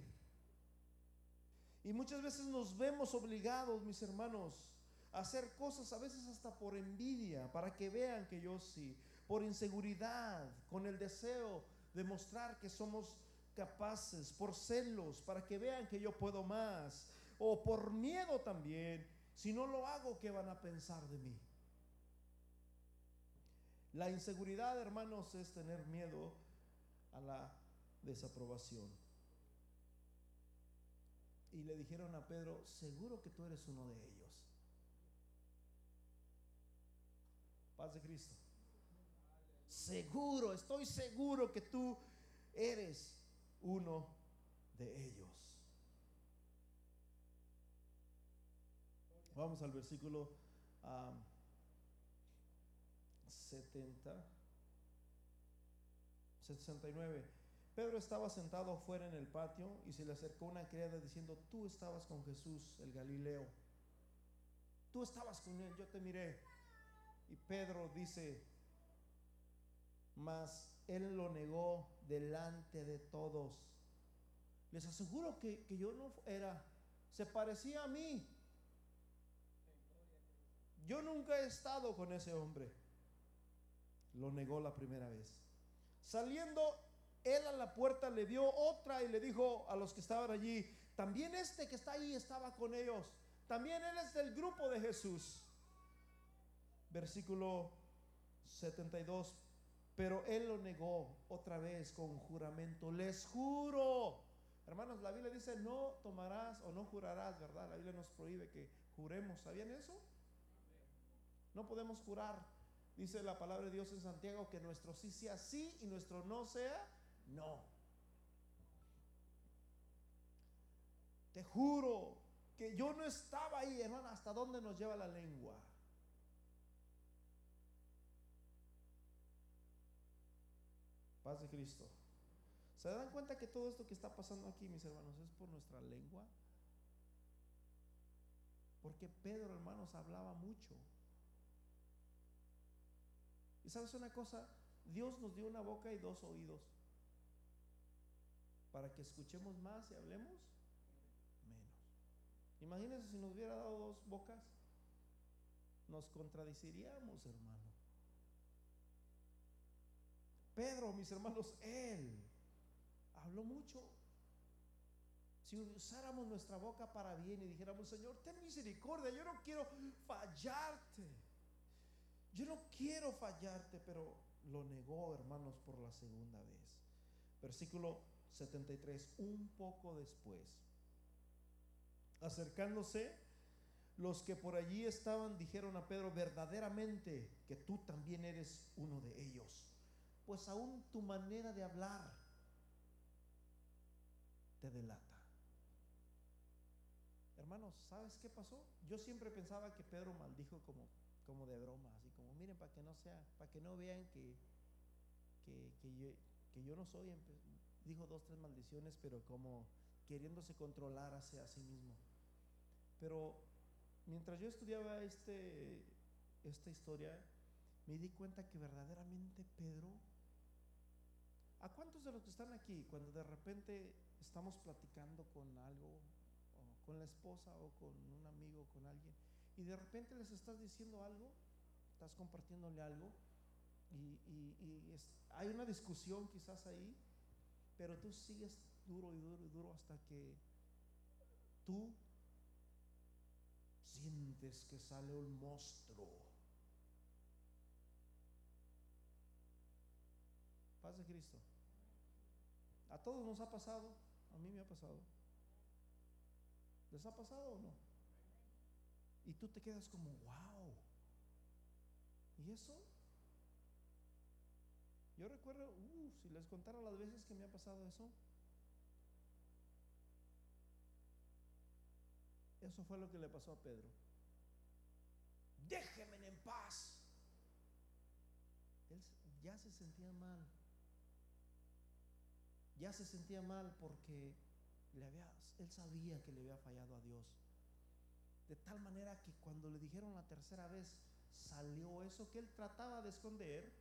Y muchas veces nos vemos obligados, mis hermanos, hacer cosas a veces hasta por envidia, para que vean que yo sí, por inseguridad, con el deseo de mostrar que somos capaces, por celos, para que vean que yo puedo más, o por miedo también, si no lo hago, ¿qué van a pensar de mí? La inseguridad, hermanos, es tener miedo a la desaprobación y le dijeron a Pedro, seguro que tú eres uno de ellos. Paz de Cristo. Seguro, estoy seguro que tú eres uno de ellos. Vamos al versículo 70, 69. Pedro estaba sentado afuera en el patio y se le acercó una criada diciendo, tú estabas con Jesús, el Galileo. Tú estabas con él, yo te miré. Y Pedro dice, mas él lo negó delante de todos. Les aseguro que, que yo no era, se parecía a mí. Yo nunca he estado con ese hombre. Lo negó la primera vez. Saliendo él a la puerta le dio otra y le dijo a los que estaban allí, también este que está ahí estaba con ellos. También él es del grupo de Jesús. Versículo 72. Pero él lo negó otra vez con juramento. Les juro. Hermanos, la Biblia dice, no tomarás o no jurarás, ¿verdad? La Biblia nos prohíbe que juremos. ¿Sabían eso? No podemos jurar. Dice la palabra de Dios en Santiago que nuestro sí sea sí y nuestro no sea no. Te juro que yo no estaba ahí, hermano. ¿Hasta dónde nos lleva la lengua? Paz de Cristo. ¿Se dan cuenta que todo esto que está pasando aquí, mis hermanos, es por nuestra lengua? Porque Pedro, hermanos, hablaba mucho. Y sabes una cosa, Dios nos dio una boca y dos oídos para que escuchemos más y hablemos menos. Imagínense si nos hubiera dado dos bocas, nos contradiciríamos, hermano. Pedro, mis hermanos, él habló mucho. Si usáramos nuestra boca para bien y dijéramos, Señor, ten misericordia, yo no quiero fallarte. Yo no quiero fallarte, pero lo negó, hermanos, por la segunda vez. Versículo 73, un poco después. Acercándose, los que por allí estaban dijeron a Pedro, verdaderamente que tú también eres uno de ellos, pues aún tu manera de hablar te delata. Hermanos, ¿sabes qué pasó? Yo siempre pensaba que Pedro maldijo como, como de broma, así como, miren, para que no sea, para que no vean que, que, que, yo, que yo no soy, dijo dos, tres maldiciones, pero como queriéndose controlar hacia sí mismo. Pero mientras yo estudiaba este, esta historia, me di cuenta que verdaderamente Pedro, ¿a cuántos de los que están aquí, cuando de repente estamos platicando con algo, con la esposa o con un amigo, con alguien, y de repente les estás diciendo algo, estás compartiéndole algo, y, hay una discusión quizás ahí, pero tú sigues duro y duro y duro hasta que tú sientes que sale un monstruo. Paz de Cristo. A todos nos ha pasado, a mí me ha pasado. ¿Les ha pasado o no? Y tú te quedas como, wow. ¿Y eso? Yo recuerdo, si les contara las veces que me ha pasado eso, eso fue lo que le pasó a Pedro. Déjenme en paz. Él ya se sentía mal. Ya se sentía mal porque le había, él sabía que le había fallado a Dios. De tal manera que cuando le dijeron la tercera vez, salió eso que él trataba de esconder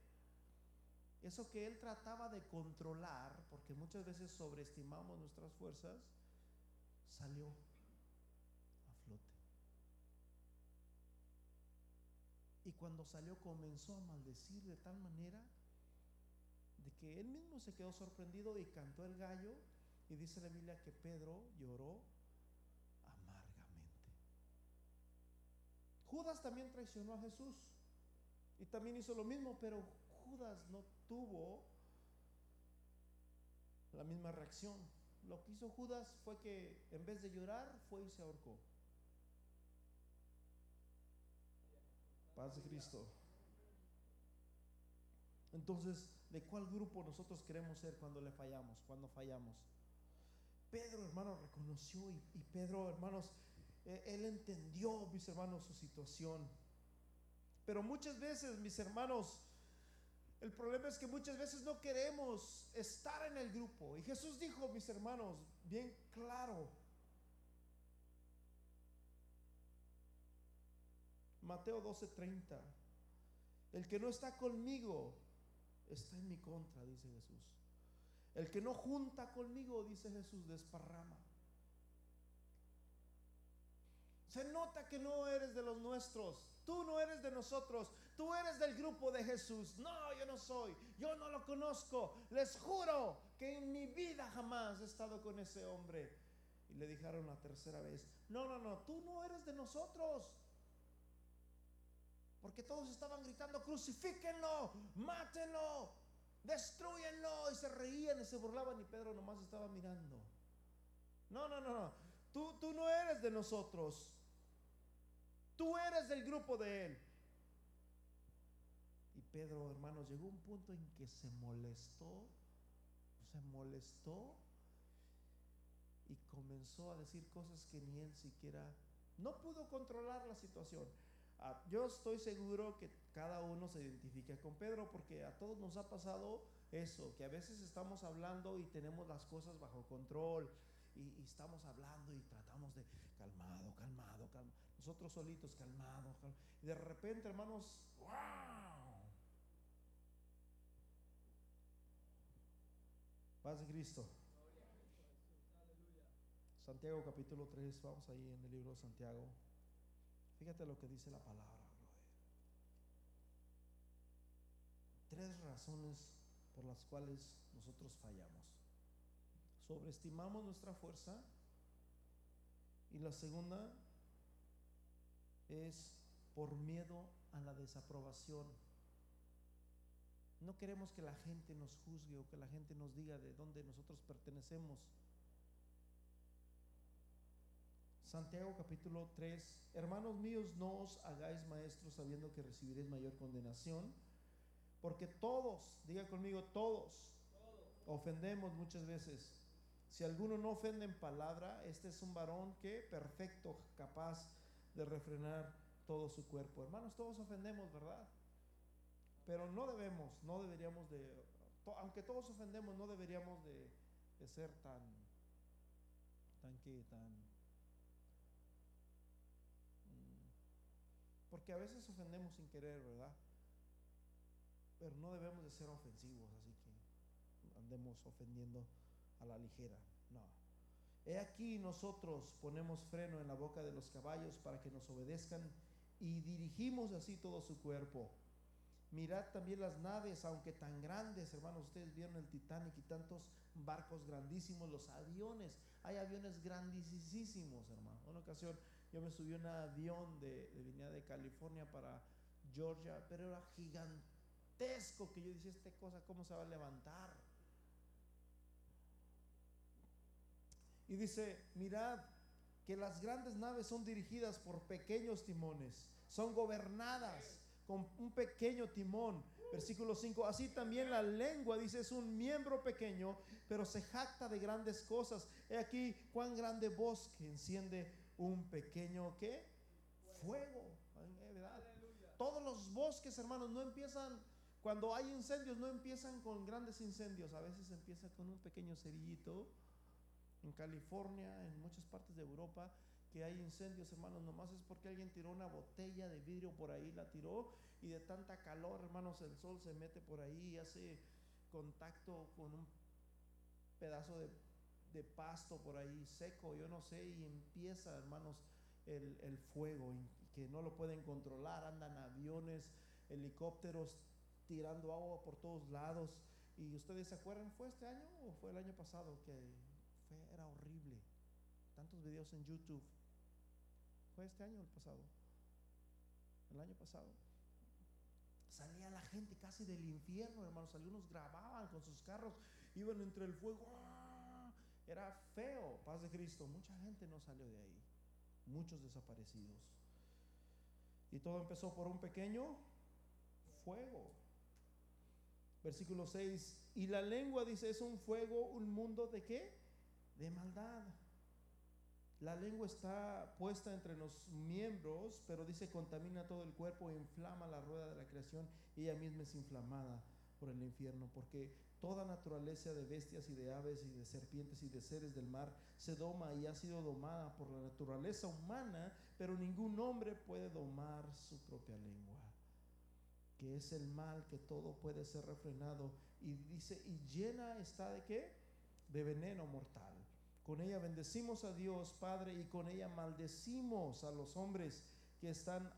eso que él trataba de controlar, porque muchas veces sobreestimamos nuestras fuerzas, salió a flote. Y cuando salió comenzó a maldecir de tal manera de que él mismo se quedó sorprendido y cantó el gallo y dice la Biblia que Pedro lloró amargamente. Judas también traicionó a Jesús y también hizo lo mismo, pero Judas no tuvo la misma reacción. Lo que hizo Judas fue que en vez de llorar, fue y se ahorcó. Paz de Cristo. Entonces, ¿de cuál grupo nosotros queremos ser cuando le fallamos, cuando fallamos? Pedro, hermano, reconoció y, Pedro, hermanos, eh, él entendió, mis hermanos, su situación. Pero muchas veces, mis hermanos, El problema es que muchas veces no queremos estar en el grupo. Y Jesús dijo, mis hermanos, bien claro. Mateo 12:30. El que no está conmigo está en mi contra, dice Jesús. El que no junta conmigo, dice Jesús, desparrama. Se nota que no eres de los nuestros. Tú no eres de nosotros. Tú eres del grupo de Jesús. No, yo no soy. Yo no lo conozco. Les juro que en mi vida jamás he estado con ese hombre. Y le dijeron la tercera vez, no, no, no, tú no eres de nosotros. Porque todos estaban gritando, crucifíquenlo, mátenlo, destruyenlo. Y se reían y se burlaban y Pedro nomás estaba mirando. No, no, no, no. Tú, tú no eres de nosotros. Tú eres del grupo de él. Y Pedro, hermanos, llegó un punto en que se molestó, se molestó y comenzó a decir cosas que ni él siquiera, no pudo controlar la situación. Ah, yo estoy seguro que cada uno se identifica con Pedro porque a todos nos ha pasado eso, que a veces estamos hablando y tenemos las cosas bajo control y, estamos hablando y tratamos de calmado, calmado, calmado, nosotros solitos calmado, y de repente hermanos, wow. Paz de Cristo. Santiago capítulo 3, vamos ahí en el libro de Santiago. Fíjate lo que dice la palabra, Tres razones por las cuales nosotros fallamos. Sobreestimamos nuestra fuerza. Y la segunda es por miedo a la desaprobación. No queremos que la gente nos juzgue o que la gente nos diga de dónde nosotros pertenecemos. Santiago capítulo 3, hermanos míos, no os hagáis maestros sabiendo que recibiréis mayor condenación, porque todos, diga conmigo, todos, ofendemos muchas veces. Si alguno no ofende en palabra, este es un varón que perfecto, capaz de refrenar todo su cuerpo. Hermanos, todos ofendemos, ¿verdad? Pero no debemos, no deberíamos de, aunque todos ofendemos, no deberíamos de, de ser tan, tan que, tan Porque a veces ofendemos sin querer, ¿verdad? Pero no debemos de ser ofensivos, así que andemos ofendiendo a la ligera. No. He aquí nosotros ponemos freno en la boca de los caballos para que nos obedezcan y dirigimos así todo su cuerpo. Mirad también las naves, aunque tan grandes, hermanos, ustedes vieron el Titanic y tantos barcos grandísimos, los aviones, hay aviones grandísimos, hermano. Una ocasión yo me subí a un avión de, de venía de California para Georgia, pero era gigantesco que yo decía, esta cosa, ¿cómo se va a levantar? Y dice, mirad que las grandes naves son dirigidas por pequeños timones, son gobernadas con un pequeño timón. Versículo 5, así también la lengua, dice, es un miembro pequeño, pero se jacta de grandes cosas. He aquí cuán grande bosque enciende un pequeño qué? Fuego. Todos los bosques, hermanos, no empiezan, cuando hay incendios, no empiezan con grandes incendios, a veces empieza con un pequeño cerillito. En California, en muchas partes de Europa, que hay incendios, hermanos, nomás es porque alguien tiró una botella de vidrio por ahí, la tiró y de tanta calor, hermanos, el sol se mete por ahí y hace contacto con un pedazo de de pasto por ahí seco, yo no sé, y empieza, hermanos, el, el fuego, y, que no lo pueden controlar, andan aviones, helicópteros tirando agua por todos lados. Y ustedes se acuerdan, ¿fue este año o fue el año pasado? Que fue, era horrible. Tantos videos en YouTube. ¿Fue este año o el pasado? El año pasado. Salía la gente casi del infierno, hermanos. Algunos grababan con sus carros, iban entre el fuego. Era feo, paz de Cristo. Mucha gente no salió de ahí. Muchos desaparecidos. Y todo empezó por un pequeño fuego. Versículo 6. Y la lengua dice, es un fuego, un mundo de qué? De maldad. La lengua está puesta entre los miembros, pero dice contamina todo el cuerpo, inflama la rueda de la creación ella misma es inflamada por el infierno, porque toda naturaleza de bestias y de aves y de serpientes y de seres del mar se doma y ha sido domada por la naturaleza humana, pero ningún hombre puede domar su propia lengua, que es el mal que todo puede ser refrenado y dice, y llena está de qué? De veneno mortal. Con ella bendecimos a Dios Padre y con ella maldecimos a los hombres que están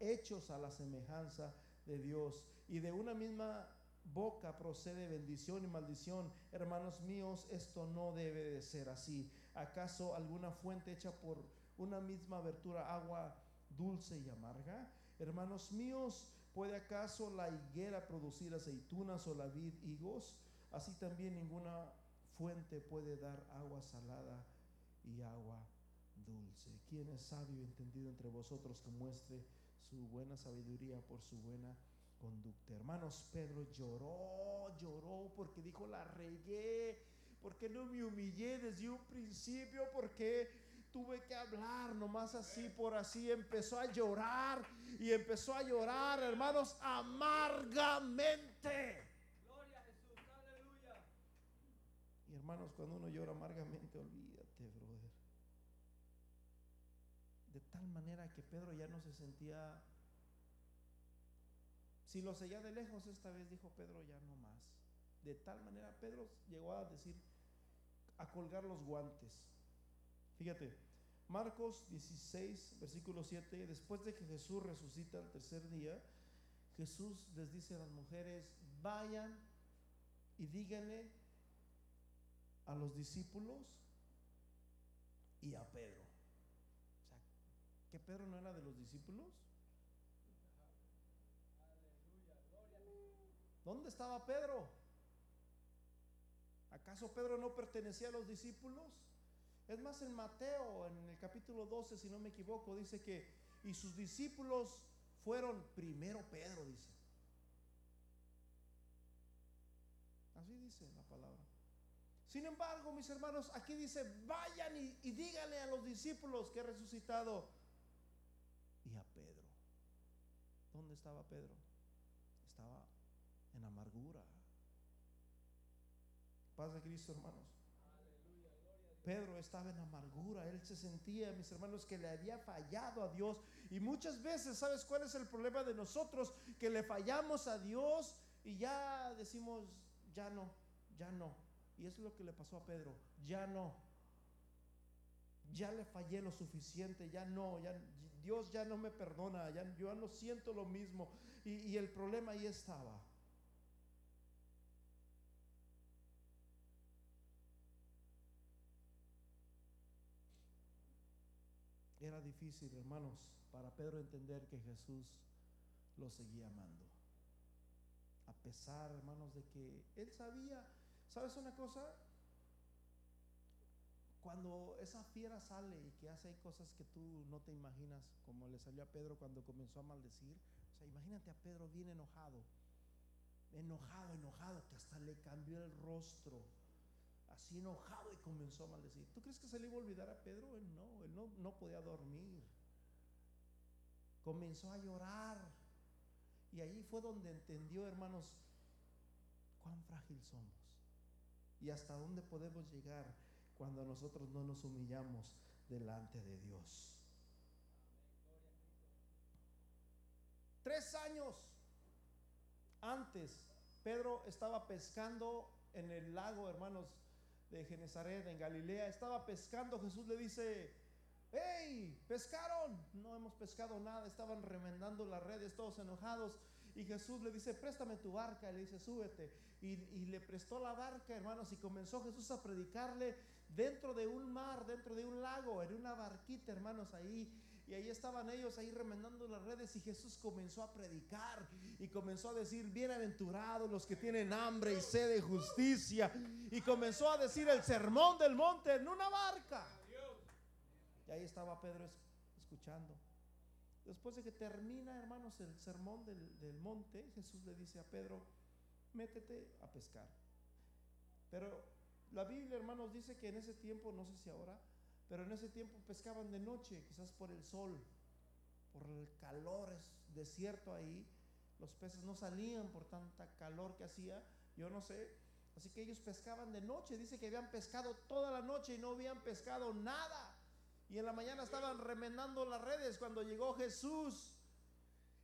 hechos a la semejanza de Dios. Y de una misma boca procede bendición y maldición. Hermanos míos, esto no debe de ser así. ¿Acaso alguna fuente hecha por una misma abertura agua dulce y amarga? Hermanos míos, ¿puede acaso la higuera producir aceitunas o la vid higos? Así también ninguna fuente puede dar agua salada y agua dulce. ¿Quién es sabio y entendido entre vosotros que muestre su buena sabiduría por su buena conducta. Hermanos, Pedro lloró, lloró porque dijo, la regué, porque no me humillé desde un principio, porque tuve que hablar nomás así por así. Empezó a llorar y empezó a llorar, hermanos, amargamente. Gloria a Jesús, aleluya. Y hermanos, cuando uno llora amargamente, olvídate, brother. De tal manera que Pedro ya no se sentía si lo seguía de lejos, esta vez dijo Pedro, ya no más. De tal manera, Pedro llegó a decir, a colgar los guantes. Fíjate, Marcos 16, versículo 7, después de que Jesús resucita el tercer día, Jesús les dice a las mujeres, vayan y díganle a los discípulos y a Pedro. O sea, ¿que Pedro no era de los discípulos? ¿Dónde estaba Pedro? ¿Acaso Pedro no pertenecía a los discípulos? Es más, en Mateo, en el capítulo 12, si no me equivoco, dice que, y sus discípulos fueron primero Pedro, dice. Así dice la palabra. Sin embargo, mis hermanos, aquí dice, vayan y, díganle a los discípulos que ha resucitado y a Pedro. ¿Dónde estaba Pedro? Amargura. Paz de Cristo, hermanos. Pedro estaba en amargura, él se sentía, mis hermanos, que le había fallado a Dios. Y muchas veces, ¿sabes cuál es el problema de nosotros? Que le fallamos a Dios y ya decimos, ya no, ya no. Y eso es lo que le pasó a Pedro, ya no. Ya le fallé lo suficiente, ya no, ya, Dios ya no me perdona, ya, yo no siento lo mismo. Y, y el problema ahí estaba. Difícil, hermanos, para Pedro entender que Jesús lo seguía amando. A pesar, hermanos, de que él sabía, ¿sabes una cosa? Cuando esa fiera sale y que hace cosas que tú no te imaginas, como le salió a Pedro cuando comenzó a maldecir, o sea, imagínate a Pedro bien enojado, enojado, enojado, que hasta le cambió el rostro así enojado y comenzó a maldecir. ¿Tú crees que se le iba a olvidar a Pedro? Él no, él no, no podía dormir. Comenzó a llorar. Y ahí fue donde entendió, hermanos, cuán frágil somos y hasta dónde podemos llegar cuando nosotros no nos humillamos delante de Dios. Tres años antes, Pedro estaba pescando en el lago, hermanos, de Genezaret, en Galilea, estaba pescando. Jesús le dice, hey, pescaron. No hemos pescado nada, estaban remendando las redes, todos enojados. Y Jesús le dice, préstame tu barca. le dice, súbete. Y, y, le prestó la barca, hermanos. Y comenzó Jesús a predicarle dentro de un mar, dentro de un lago, en una barquita, hermanos, ahí. Y ahí estaban ellos ahí remendando las redes y Jesús comenzó a predicar y comenzó a decir, bienaventurados los que tienen hambre y sed de justicia. Y comenzó a decir el sermón del monte en una barca. Y ahí estaba Pedro escuchando. Después de que termina, hermanos, el sermón del, del monte, Jesús le dice a Pedro, métete a pescar. Pero la Biblia, hermanos, dice que en ese tiempo, no sé si ahora, pero en ese tiempo pescaban de noche, quizás por el sol, por el calor, es desierto ahí. los peces no salían por tanta calor que hacía, yo no sé. Así que ellos pescaban de noche, dice que habían pescado toda la noche y no habían pescado nada. Y en la mañana estaban remendando las redes cuando llegó Jesús.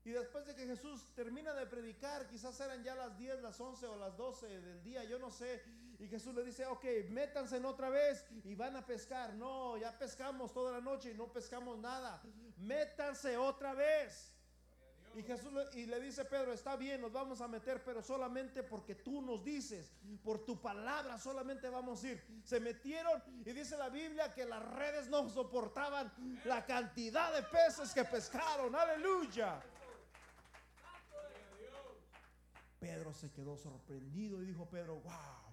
Y después de que Jesús termina de predicar, quizás eran ya las 10, las 11 o las 12 del día, yo no sé. Y Jesús le dice, ok, métanse en otra vez y van a pescar. No, ya pescamos toda la noche y no pescamos nada. Métanse otra vez. Y Jesús le, y le dice Pedro, está bien, nos vamos a meter, pero solamente porque tú nos dices, por tu palabra solamente vamos a ir. Se metieron y dice la Biblia que las redes no soportaban la cantidad de peces que pescaron. Aleluya. Pedro se quedó sorprendido y dijo Pedro, wow,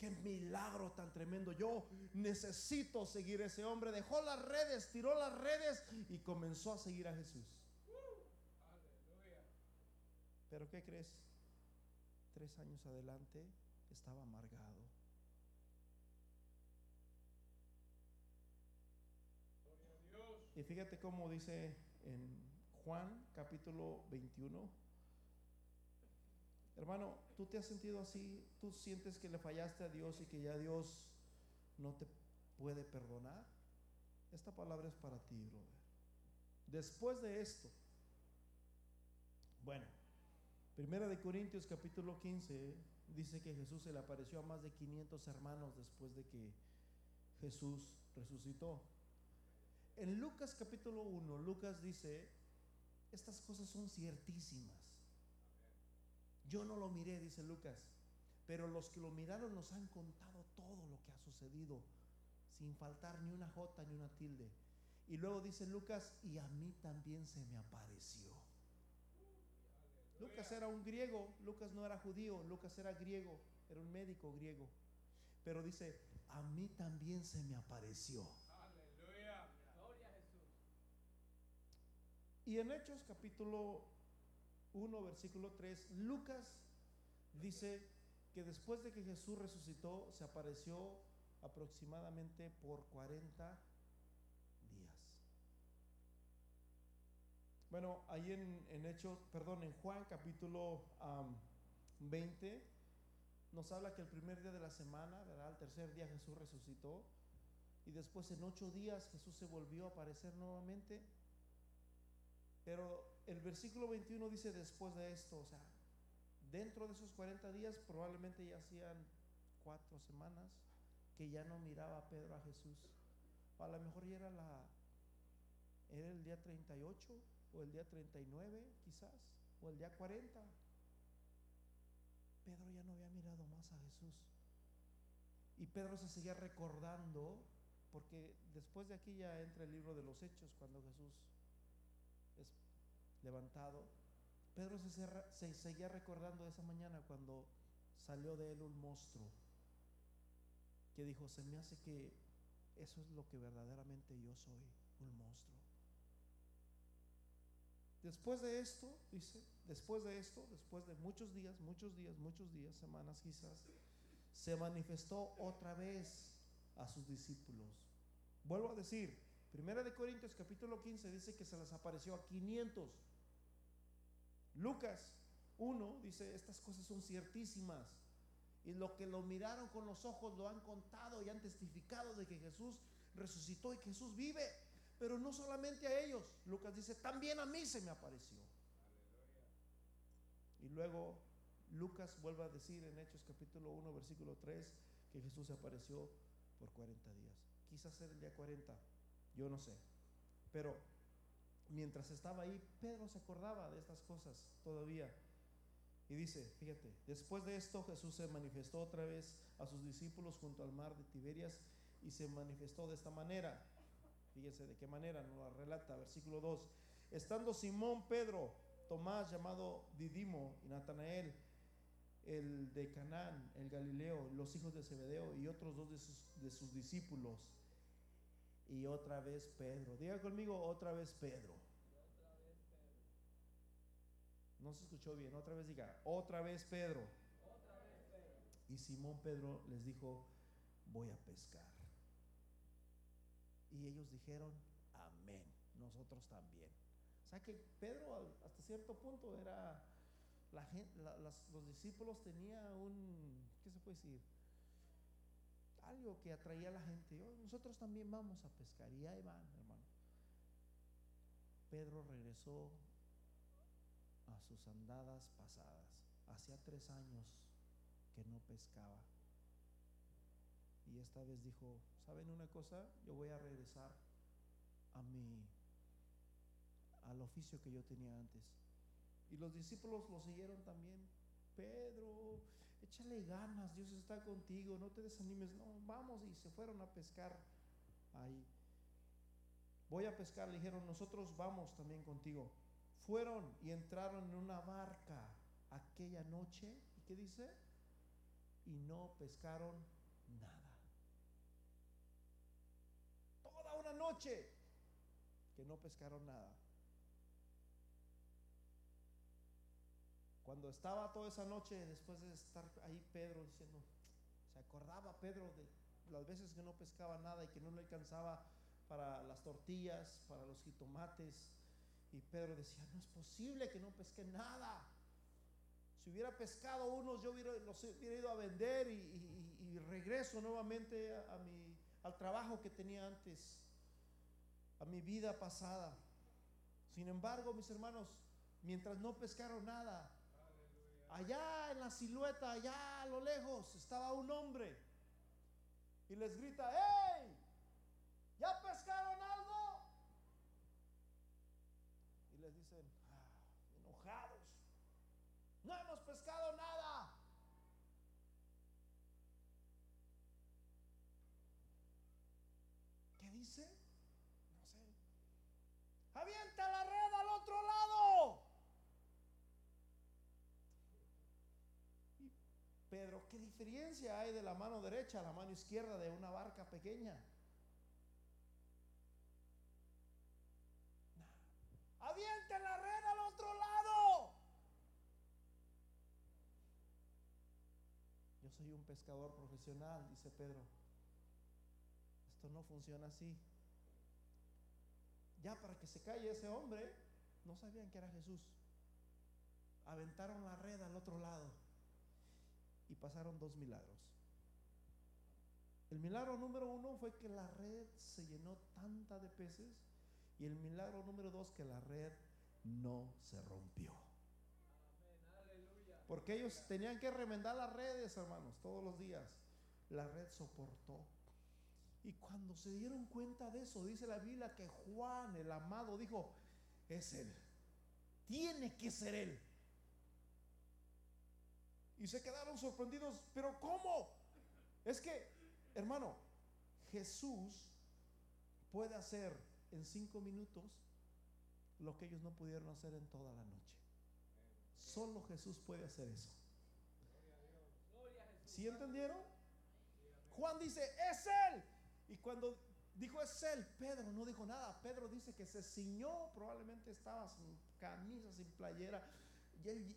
qué milagro tan tremendo. Yo necesito seguir a ese hombre. Dejó las redes, tiró las redes y comenzó a seguir a Jesús. Pero ¿qué crees? Tres años adelante estaba amargado. Y fíjate cómo dice en Juan capítulo 21. Hermano, ¿tú te has sentido así? ¿Tú sientes que le fallaste a Dios y que ya Dios no te puede perdonar? Esta palabra es para ti, brother. Después de esto, bueno, Primera de Corintios capítulo 15 dice que Jesús se le apareció a más de 500 hermanos después de que Jesús resucitó. En Lucas capítulo 1, Lucas dice, estas cosas son ciertísimas. Yo no lo miré, dice Lucas, pero los que lo miraron nos han contado todo lo que ha sucedido, sin faltar ni una jota ni una tilde. Y luego dice Lucas, y a mí también se me apareció. Lucas era un griego, Lucas no era judío, Lucas era griego, era un médico griego. Pero dice, a mí también se me apareció. Aleluya. Gloria a Jesús. Y en Hechos capítulo 1, versículo 3, Lucas dice que después de que Jesús resucitó, se apareció aproximadamente por 40 Bueno, ahí en, en Hechos, perdón, en Juan capítulo 20, nos habla que el primer día de la semana, ¿verdad? El tercer día Jesús resucitó. Y después en ocho días Jesús se volvió a aparecer nuevamente. Pero el versículo 21 dice después de esto, o sea, dentro de esos 40 días probablemente ya hacían cuatro semanas que ya no miraba a Pedro a Jesús. A lo mejor ya era la era el día 38 o el día 39 quizás, o el día 40. Pedro ya no había mirado más a Jesús. Y Pedro se seguía recordando, porque después de aquí ya entra el libro de los hechos, cuando Jesús es levantado. Pedro se, se seguía recordando esa mañana cuando salió de él un monstruo, que dijo, se me hace que eso es lo que verdaderamente yo soy, un monstruo. Después de esto, dice, después de esto, después de muchos días, muchos días, muchos días, semanas quizás, se manifestó otra vez a sus discípulos. Vuelvo a decir, Primera de Corintios capítulo 15 dice que se les apareció a 500. Lucas 1 dice, estas cosas son ciertísimas. Y lo que lo miraron con los ojos lo han contado y han testificado de que Jesús resucitó y Jesús vive. Pero no solamente a ellos. Lucas dice, también a mí se me apareció. Y luego Lucas vuelve a decir en Hechos capítulo 1, versículo 3, que Jesús se apareció por 40 días. Quizás era el día 40, yo no sé. Pero mientras estaba ahí, Pedro se acordaba de estas cosas todavía. Y dice, fíjate, después de esto Jesús se manifestó otra vez a sus discípulos junto al mar de Tiberias y se manifestó de esta manera. Fíjense de qué manera nos la relata, versículo 2. Estando Simón Pedro, Tomás llamado Didimo y Natanael, el de Canaán, el Galileo, los hijos de Zebedeo y otros dos de sus, de sus discípulos. Y otra vez Pedro. Diga conmigo, otra vez Pedro. No se escuchó bien, otra vez diga, otra vez Pedro. Y Simón Pedro les dijo, voy a pescar. Y ellos dijeron, amén, nosotros también. O sea que Pedro hasta cierto punto era la gente, los discípulos tenían un, ¿qué se puede decir? Algo que atraía a la gente. "Oh, nosotros también vamos a pescar. Y ahí van, hermano. Pedro regresó a sus andadas pasadas. Hacía tres años que no pescaba. Y esta vez dijo, ¿saben una cosa? Yo voy a regresar a mi al oficio que yo tenía antes. Y los discípulos lo siguieron también. Pedro, échale ganas, Dios está contigo, no te desanimes. No, vamos y se fueron a pescar ahí. Voy a pescar, le dijeron, nosotros vamos también contigo. Fueron y entraron en una barca aquella noche. ¿Y qué dice? Y no pescaron nada. Toda una noche que no pescaron nada. Cuando estaba toda esa noche, después de estar ahí Pedro diciendo, se acordaba Pedro de las veces que no pescaba nada y que no le alcanzaba para las tortillas, para los jitomates. Y Pedro decía, no es posible que no pesque nada. Si hubiera pescado unos, yo hubiera, los hubiera ido a vender y, regreso nuevamente a, mi, al trabajo que tenía antes, a mi vida pasada. Sin embargo, mis hermanos, mientras no pescaron nada, allá en la silueta, allá a lo lejos, estaba un hombre y les grita, ¡Hey! Dice? No sé. Avienta la red al otro lado. Pedro, ¿qué diferencia hay de la mano derecha a la mano izquierda de una barca pequeña? Avienta la red al otro lado. Yo soy un pescador profesional, dice Pedro. Esto no funciona así. Ya para que se calle ese hombre, no sabían que era Jesús. Aventaron la red al otro lado y pasaron dos milagros. El milagro número uno fue que la red se llenó tanta de peces y el milagro número dos que la red no se rompió. Porque ellos tenían que remendar las redes, hermanos, todos los días. La red soportó. Y cuando se dieron cuenta de eso, dice la Biblia que Juan, el amado, dijo, es él. Tiene que ser él. Y se quedaron sorprendidos, pero ¿cómo? Es que, hermano, Jesús puede hacer en cinco minutos lo que ellos no pudieron hacer en toda la noche. Solo Jesús puede hacer eso. ¿Sí entendieron? Juan dice, es Él. Y cuando dijo es Él, Pedro no dijo nada. Pedro dice que se ciñó, probablemente estaba sin camisa, sin playera. Y él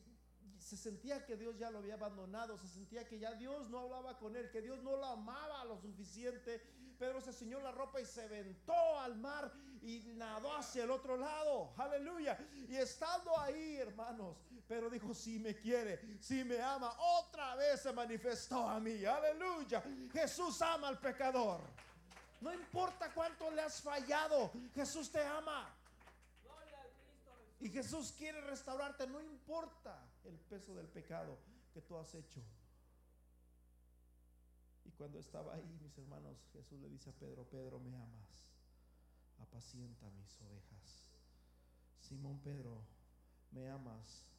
se sentía que Dios ya lo había abandonado, se sentía que ya Dios no hablaba con él, que Dios no lo amaba lo suficiente. Pedro se ciñó la ropa y se aventó al mar y nadó hacia el otro lado. Aleluya. Y estando ahí, hermanos, Pedro dijo, si me quiere, si me ama, otra vez se manifestó a mí. Aleluya. Jesús ama al pecador. No importa cuánto le has fallado, Jesús te ama. Y Jesús quiere restaurarte, no importa el peso del pecado que tú has hecho. Y cuando estaba ahí, mis hermanos, Jesús le dice a Pedro, Pedro, ¿me amas? Apacienta mis ovejas. Simón Pedro, ¿me amas?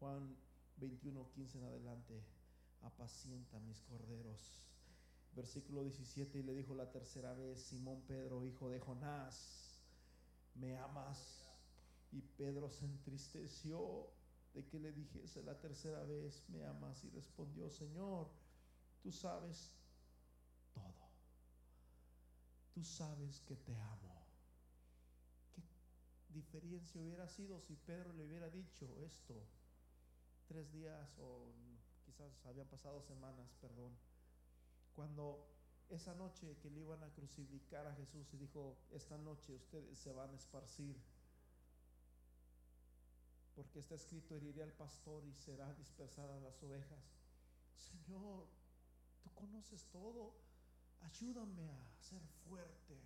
Juan 21, 15 en adelante, apacienta mis corderos. Versículo 17, y le dijo la tercera vez, Simón Pedro, hijo de Jonás, ¿me amas? Y Pedro se entristeció de que le dijese la tercera vez, ¿me amas? Y respondió, Señor, tú sabes todo. Tú sabes que te amo. ¿Qué diferencia hubiera sido si Pedro le hubiera dicho esto tres días o quizás habían pasado semanas, perdón? Cuando esa noche que le iban a crucificar a Jesús y dijo, esta noche ustedes se van a esparcir Porque está escrito, heriré al pastor y será dispersada las ovejas. Señor, tú conoces todo. Ayúdame a ser fuerte.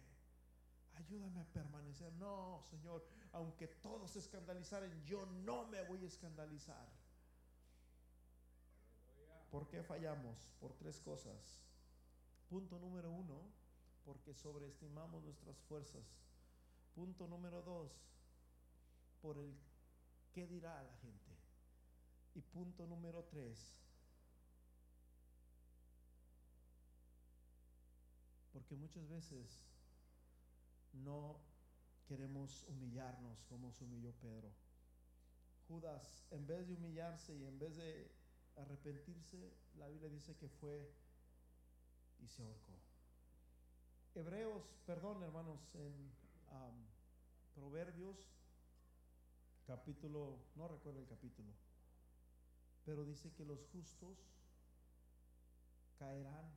Ayúdame a permanecer. No, Señor, aunque todos se escandalizaren, yo no me voy a escandalizar. ¿Por qué fallamos? Por tres cosas. Punto número uno, porque sobreestimamos nuestras fuerzas. Punto número dos, por el qué dirá la gente. Y punto número tres, porque muchas veces no queremos humillarnos como se humilló Pedro. Judas, en vez de humillarse y en vez de arrepentirse, la Biblia dice que fue y se ahorcó. Hebreos, perdón hermanos, en Proverbios, capítulo, no recuerdo el capítulo, pero dice que los justos caerán.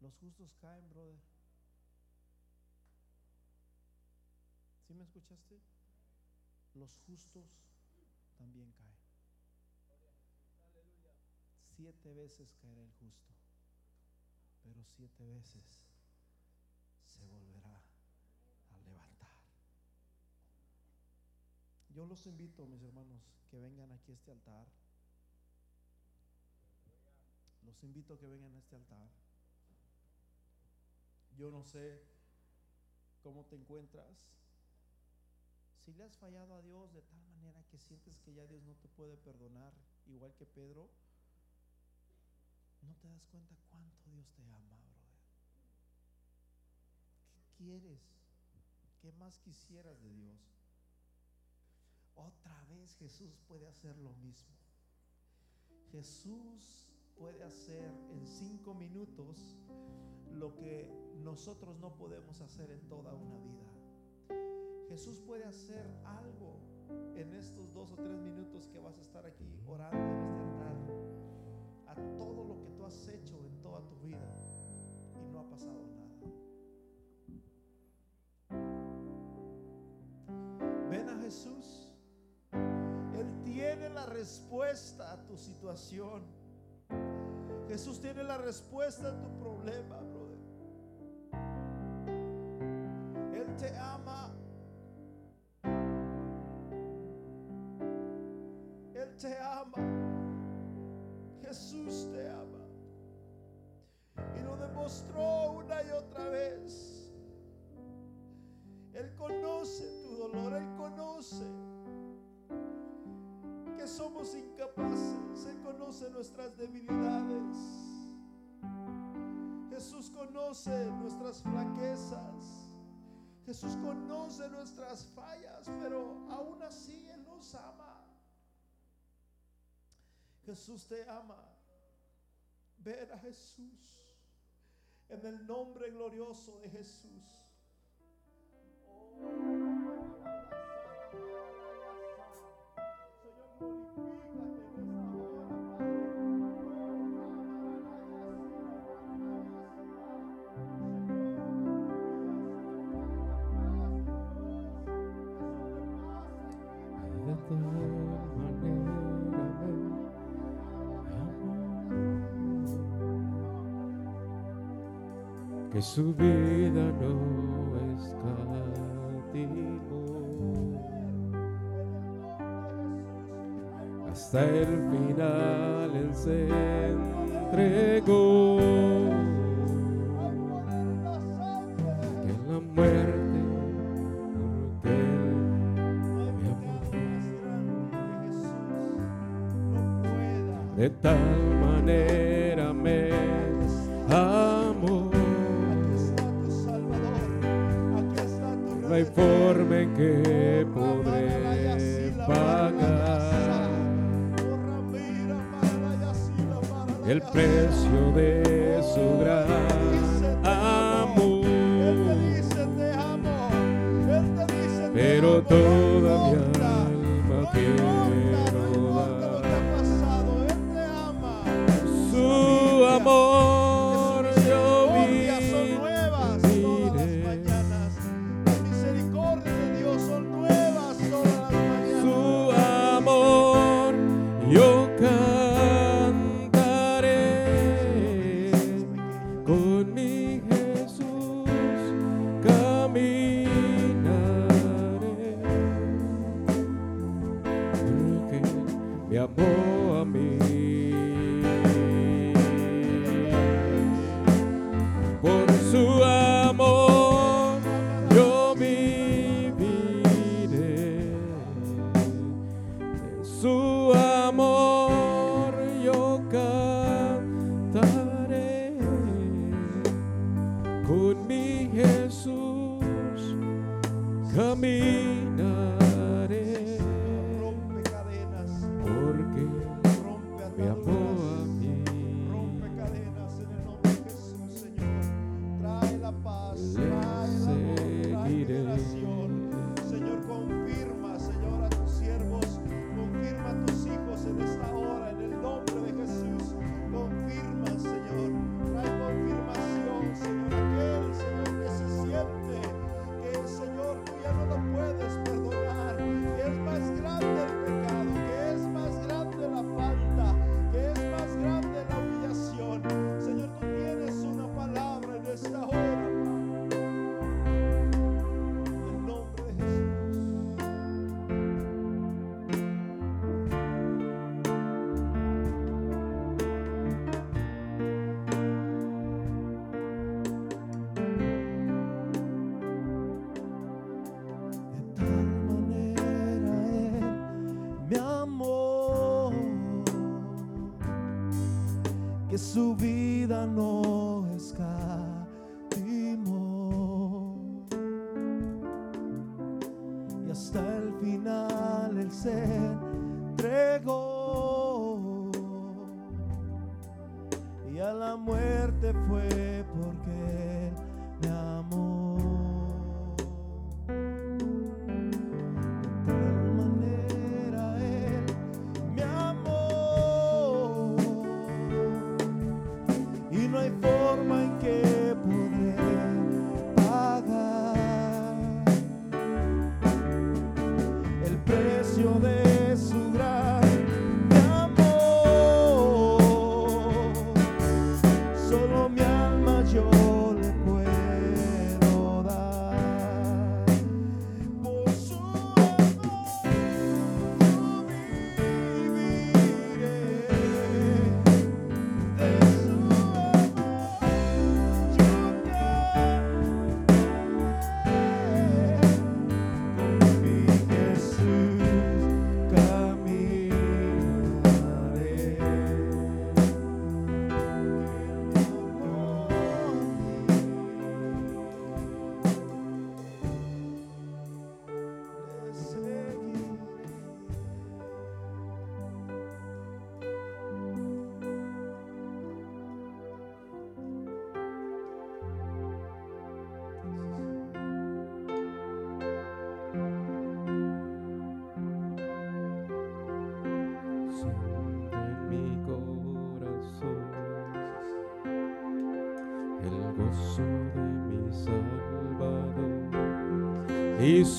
Los justos caen, brother. ¿Sí me escuchaste? Los justos también caen. Siete veces caerá el justo, pero siete veces se volverá a levantar. Yo los invito, mis hermanos, que vengan aquí a este altar. Los invito a que vengan a este altar. Yo no sé cómo te encuentras. Si le has fallado a Dios de tal manera que sientes que ya Dios no te puede perdonar, igual que Pedro, no te das cuenta cuánto Dios te ama, brother. ¿Qué quieres? ¿Qué más quisieras de Dios? Otra vez Jesús puede hacer lo mismo. Jesús puede hacer en cinco minutos lo que nosotros no podemos hacer en toda una vida. Jesús puede hacer algo en estos dos o tres minutos que vas a estar aquí orando en este altar a todo respuesta a tu situación. Jesús tiene la respuesta a tu problema, nuestras flaquezas. Jesús conoce nuestras fallas, pero aún así Él nos ama. Jesús te ama. Ven a Jesús. En el nombre glorioso de Jesús. Su vida no escatimó. Hasta el final él se entregó. Que la muerte porque él me amó. De tal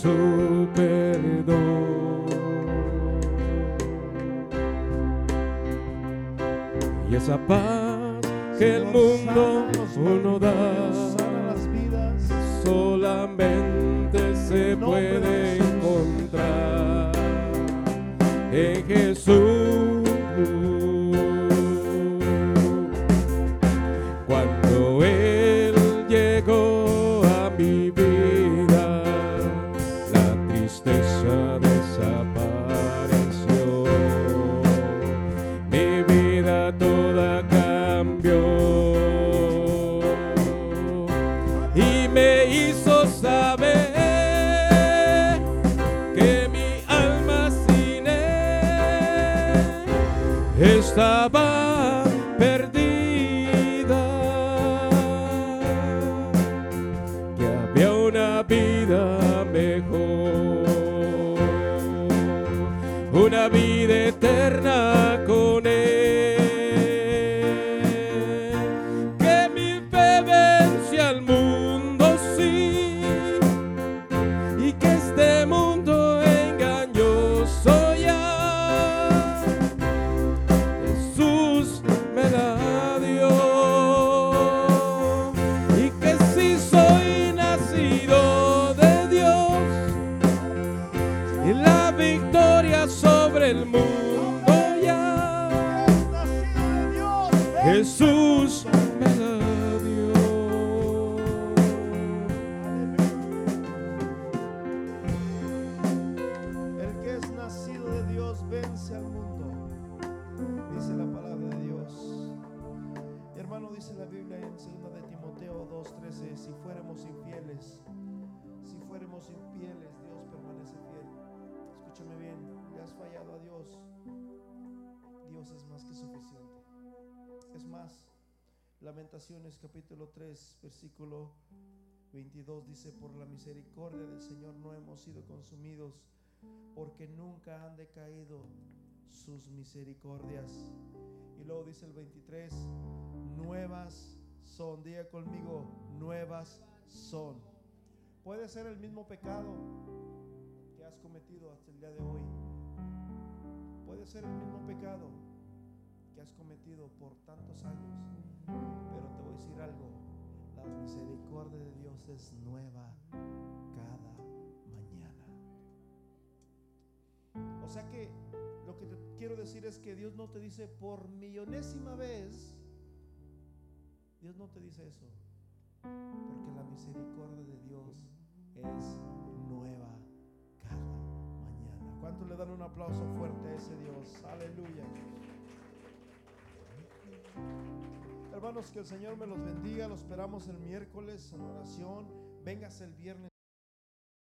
soul. estaba perdida, que había una vida mejor, una vida eterna. Capítulo 3, versículo 22 dice, por la misericordia del Señor no hemos sido consumidos, porque nunca han decaído sus misericordias. Y luego dice el 23, nuevas son, diga conmigo, nuevas son. Puede ser el mismo pecado que has cometido hasta el día de hoy. Puede ser el mismo pecado que has cometido por tantos años. Pero te voy a decir algo, la misericordia de Dios es nueva cada mañana. O sea que lo que te quiero decir es que Dios no te dice por millonésima vez, Dios no te dice eso, porque la misericordia de Dios es nueva cada mañana. ¿Cuánto le dan un aplauso fuerte a ese Dios? Aleluya. Hermanos, que el Señor me los bendiga. Los esperamos el miércoles en oración. Vengas el viernes.